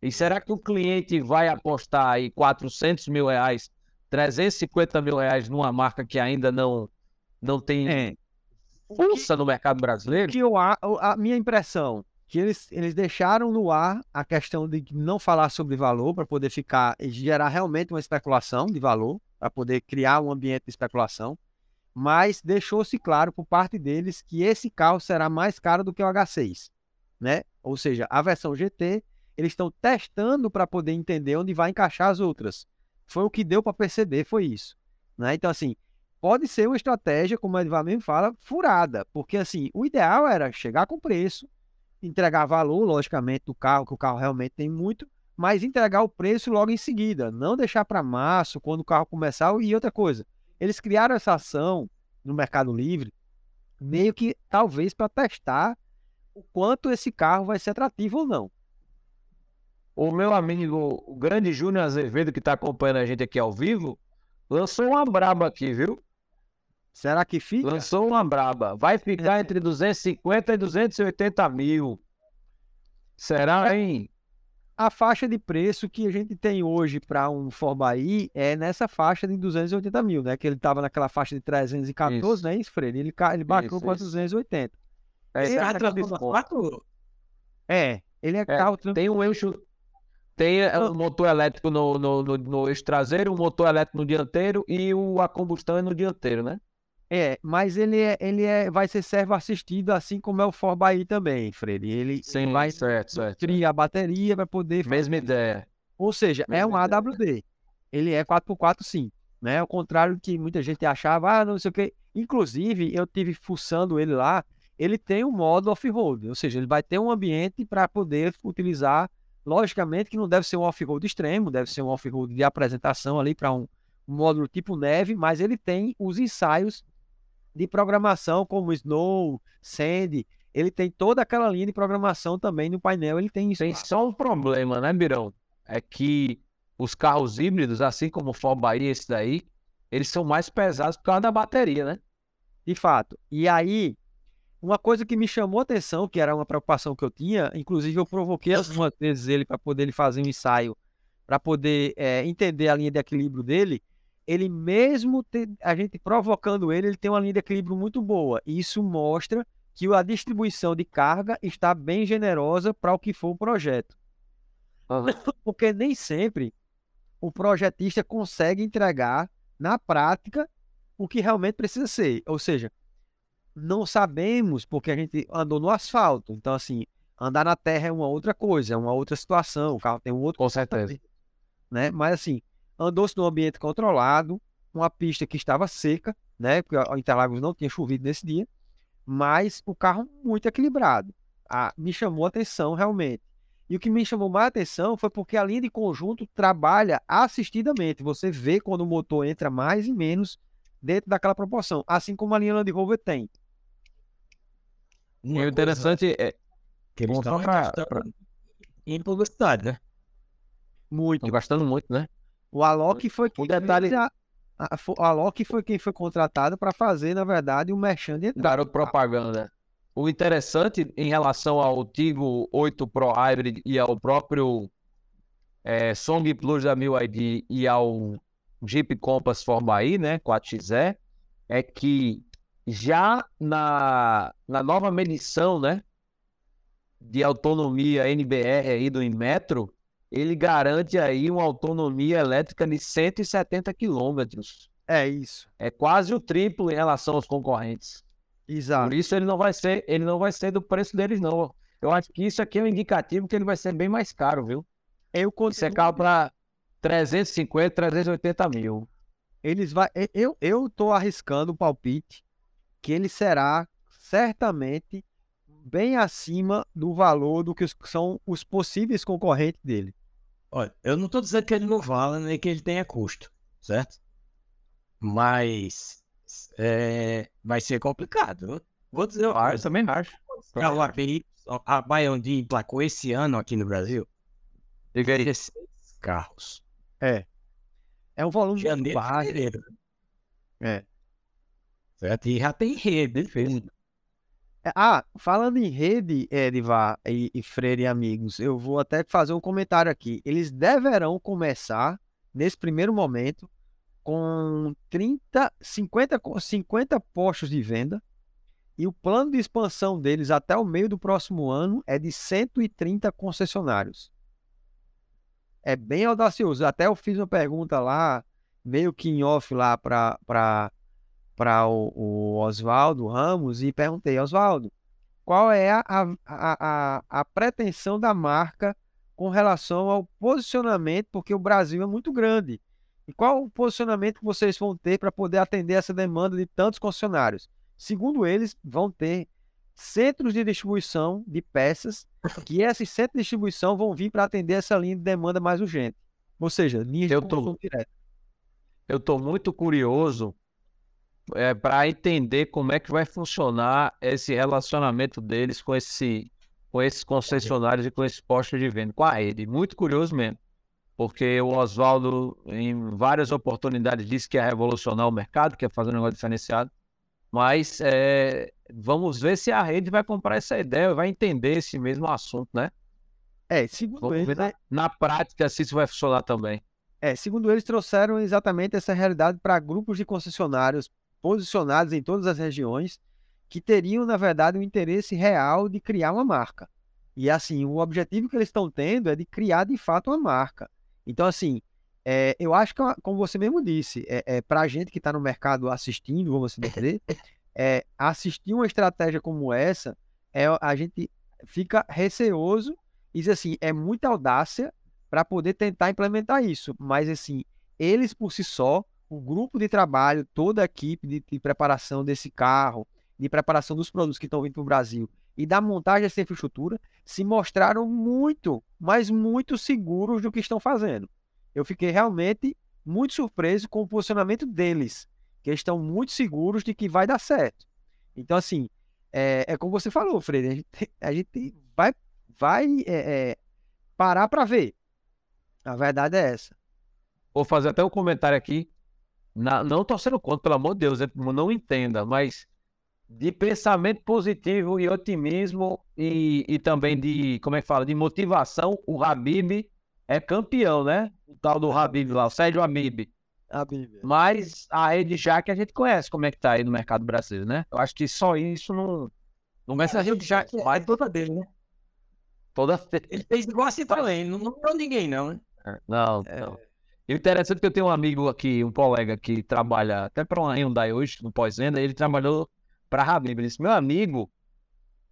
E será que o cliente vai apostar aí 400 mil reais, 350 mil reais numa marca que ainda não, não tem é, força no mercado brasileiro? que eu, a, a minha impressão que eles, eles deixaram no ar a questão de não falar sobre valor para poder ficar gerar realmente uma especulação de valor, para poder criar um ambiente de especulação, mas deixou-se claro por parte deles que esse carro será mais caro do que o H6, né? Ou seja, a versão GT eles estão testando para poder entender onde vai encaixar as outras. Foi o que deu para perceber, foi isso, né? Então assim, pode ser uma estratégia, como o Edvar mesmo fala, furada, porque assim, o ideal era chegar com preço, entregar valor, logicamente, do carro, que o carro realmente tem muito, mas entregar o preço logo em seguida, não deixar para março, quando o carro começar. E outra coisa, eles criaram essa ação no Mercado Livre, meio que talvez para testar o quanto esse carro vai ser atrativo ou não. O meu amigo, o grande Júnior Azevedo, que está acompanhando a gente aqui ao vivo, Lançou uma braba aqui, viu? Será que fica? Lançou uma braba. Vai ficar entre 250 e 280 mil. Será, hein? A faixa de preço que a gente tem hoje para um Forbaí é nessa faixa de 280 mil, né? Que ele estava naquela faixa de 314, Isso. né, isso, Freire? Ele, ele baixou Isso, para isso. 280. É, tá é quatro, É, ele é, É, carro Tem um eixo. Tem é, um motor elétrico no, no, no, no eixo traseiro, um motor elétrico no dianteiro e o, a combustão é no dianteiro, né? É, mas ele é, ele é, vai ser servo assistido, assim como é o Forbaí também, Freire. Ele Sim, vai certo, certo. cria a bateria para poder Mesma ideia. Ou seja, é um Mesma ideia. AWD. Ele é 4x4 sim. Né? Ao contrário do que muita gente achava, ah, não sei o quê. Inclusive, eu tive fuçando ele lá, ele tem um modo off-road, ou seja, ele vai ter um ambiente para poder utilizar. Logicamente que não deve ser um off-road extremo, deve ser um off-road de apresentação ali para um, um módulo tipo neve, mas ele tem os ensaios de programação como Snow, Sand, ele tem toda aquela linha de programação também no painel, ele tem isso. Tem só um problema, né, Birão? É que os carros híbridos, assim como o Ford Bahia, esse daí, eles são mais pesados por causa da bateria, né? De fato. E aí, uma coisa que me chamou a atenção, que era uma preocupação que eu tinha, inclusive eu provoquei algumas vezes ele para poder ele fazer um ensaio, para poder eh, entender a linha de equilíbrio dele. Ele mesmo te- a gente provocando ele, ele tem uma linha de equilíbrio muito boa. E isso mostra que a distribuição de carga está bem generosa para o que for o projeto. Porque nem sempre o projetista consegue entregar na prática o que realmente precisa ser. Ou seja, não sabemos porque a gente andou no asfalto. Então, assim, andar na terra é uma outra coisa, é uma outra situação. O carro tem um outro Com certeza. né? Mas assim, andou-se num ambiente controlado, uma pista que estava seca, né? Porque o Interlagos não tinha chovido nesse dia, mas o carro muito equilibrado. Ah, me chamou a atenção realmente. E o que me chamou mais a atenção foi porque a linha de conjunto trabalha assistidamente. Você vê quando o motor entra mais e menos dentro daquela proporção, assim como a linha Land Rover tem. E uma o interessante é. que eles Bom, estão pra- em publicidade, né? Muito. Estão gastando muito, né? O Alok foi quem Um detalhe- fez a- a- o Alok foi quem foi contratado para fazer, na verdade, o merchan de entrada. Garoto propaganda. O interessante em relação ao Tigo 8 Pro Hybrid e ao próprio eh, Song Plus da MIUID e ao Jeep Compass Formaí, né, 4XE, é que já na, na nova medição, né, de autonomia NBR aí do Inmetro, ele garante aí uma autonomia elétrica de 170 quilômetros. É isso. É quase o triplo em relação aos concorrentes. Exato. Por isso ele não vai ser, ele não vai ser do preço deles, não. Eu acho que isso aqui é um indicativo que ele vai ser bem mais caro, viu? Eu Isso é continuo- carro para 350, 380 mil. Eles vai, eu eu tô arriscando o palpite que ele será certamente bem acima do valor do que são os possíveis concorrentes dele. Olha, eu não tô dizendo que ele não vale nem que ele tenha custo, certo? Mas é, vai ser complicado. Vou dizer, eu acho. também acho. A UAPI, a Biondi emplacou esse ano aqui no Brasil Diga aí. 16 carros. É. É um volume Janeiro, baixo. fevereiro. É. Certo? E já tem rede, fez. Ah, falando em rede, Edivar e, e Freire e amigos, eu vou até fazer um comentário aqui. Eles deverão começar, nesse primeiro momento, com 30, 50, co- 50 postos de venda. E o plano de expansão deles até o meio do próximo ano é de 130 concessionários. É bem audacioso. Até eu fiz uma pergunta lá, meio que em off lá para para o, o Oswaldo Ramos e perguntei, Oswaldo, qual é a, a, a, a- pretensão da marca com relação ao posicionamento, porque o Brasil é muito grande. E qual o posicionamento que vocês vão ter para poder atender essa demanda de tantos concessionários? Segundo eles, vão ter centros de distribuição de peças, que esses centros de distribuição vão vir para atender essa linha de demanda mais urgente. Ou seja, linhas de Eu tô-. Eu estou muito curioso é, para entender como é que vai funcionar esse relacionamento deles com, esse, com esses concessionários e com esses postos de venda, com a rede. Muito curioso mesmo. porque o Oswaldo, em várias oportunidades, disse que ia revolucionar o mercado, que ia fazer um negócio diferenciado. Mas é, vamos ver se a rede vai comprar essa ideia, vai entender esse mesmo assunto, né? É, segundo Vamos eles, ver né? na, na prática se isso vai funcionar também. É, segundo eles, trouxeram exatamente essa realidade para grupos de concessionários posicionados em todas as regiões que teriam, na verdade, um interesse real de criar uma marca. E assim, o objetivo que eles estão tendo é de criar de fato uma marca. Então, assim, é, eu acho que, como você mesmo disse, é, é para a gente que está no mercado assistindo, vamos assim dizer, é, assistir uma estratégia como essa, é, a gente fica receoso e diz assim, é muita audácia para poder tentar implementar isso. Mas, assim, eles por si só, o grupo de trabalho, toda a equipe de, de preparação desse carro, de preparação dos produtos que estão vindo para o Brasil e da montagem dessa infraestrutura, se mostraram muito, mas muito seguros do que estão fazendo. Eu fiquei realmente muito surpreso com o posicionamento deles, que estão muito seguros de que vai dar certo. Então, assim, é, é como você falou, Freire, a gente, a gente vai, vai é, é, parar para ver. A verdade é essa. Vou fazer até um comentário aqui. Na, não torcendo contra, pelo amor de Deus, é, não entenda, mas de pensamento positivo e otimismo e, e também de, como é que fala, de motivação, o Habib é campeão, né? O tal do Habib lá, o Sérgio Habib. Habib. Mas a Rede Jaque a gente conhece como é que tá aí no mercado brasileiro, né? Eu acho que só isso não. Não Mas a Rede Jaque vai toda dele, né? Toda. Ele fez igual a Citroën, não não ninguém, não, né? Não, não. E o interessante é que eu tenho um amigo aqui, um colega que trabalha até para uma Hyundai hoje, no pós-venda, ele trabalhou para a Habib. Ele disse: Meu amigo,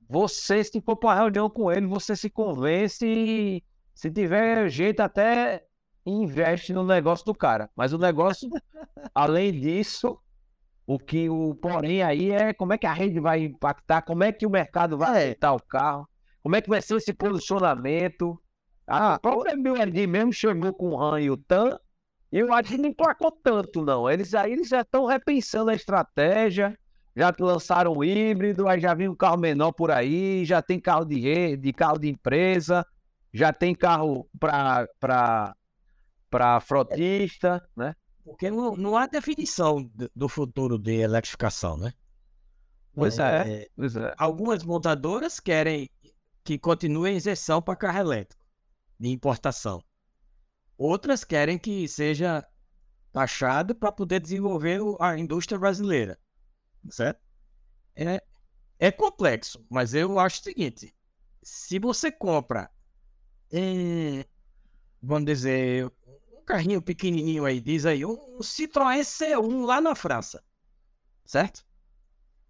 você, se for para reunião com ele, você se convence e, se tiver jeito, até investe no negócio do cara. Mas o negócio, além disso, o que o porém aí é como é que a rede vai impactar, como é que o mercado vai aceitar o carro, como é que vai ser esse posicionamento. A própria BYD mesmo chegou com o Han e o Tan, e eu acho que não emplacou tanto, não. Eles aí eles já estão repensando a estratégia, já lançaram o híbrido, aí já vem um carro menor por aí, já tem carro de rede, carro de empresa, já tem carro para frotista, né? Porque não, não há definição do- do futuro de eletrificação, né? Pois é. É, Pois é. algumas montadoras querem que continue a isenção para carro elétrico de importação. Outras querem que seja taxado para poder desenvolver a indústria brasileira. Certo? É, é complexo, mas eu acho o seguinte: se você compra, eh, vamos dizer, um carrinho pequenininho aí, diz aí, um Citroën C1 lá na França, certo?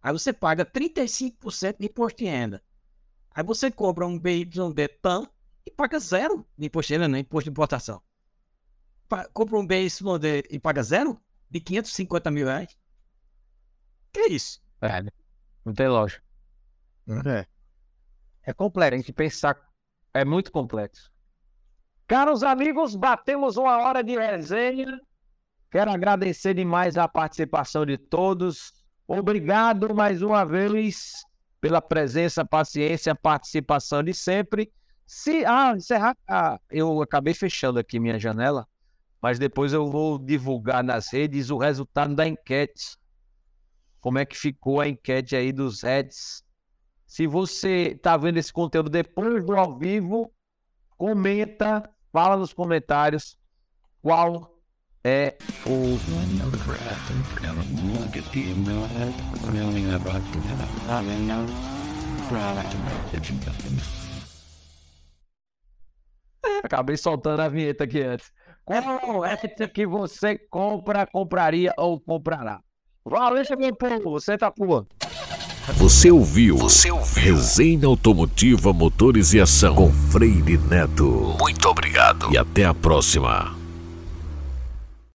Aí você paga 35% de imposto de renda. Aí você compra um BYD TAM e paga zero de imposto de renda, não, imposto de importação. Compra um BYD e paga zero de 550 mil reais. Que é isso? É, não tem lógica. É. É complexo. Tem que pensar. É muito complexo. Caros amigos, batemos uma hora de resenha. Quero agradecer demais a participação de todos. Obrigado mais uma vez pela presença, paciência, participação de sempre. Se ah, encerrar, ah, eu acabei fechando aqui minha janela, mas depois eu vou divulgar nas redes o resultado da enquete. Como é que ficou a enquete aí dos heads se você está vendo esse conteúdo depois do ao vivo, comenta, fala nos comentários qual é o. Acabei soltando a vinheta aqui antes. Qual é que você compra, compraria ou comprará? Valeu, meu povo, você tá por. Você ouviu, Você ouviu Resenha Automotiva Motores e Ação com Freire Neto. Muito obrigado e até a próxima.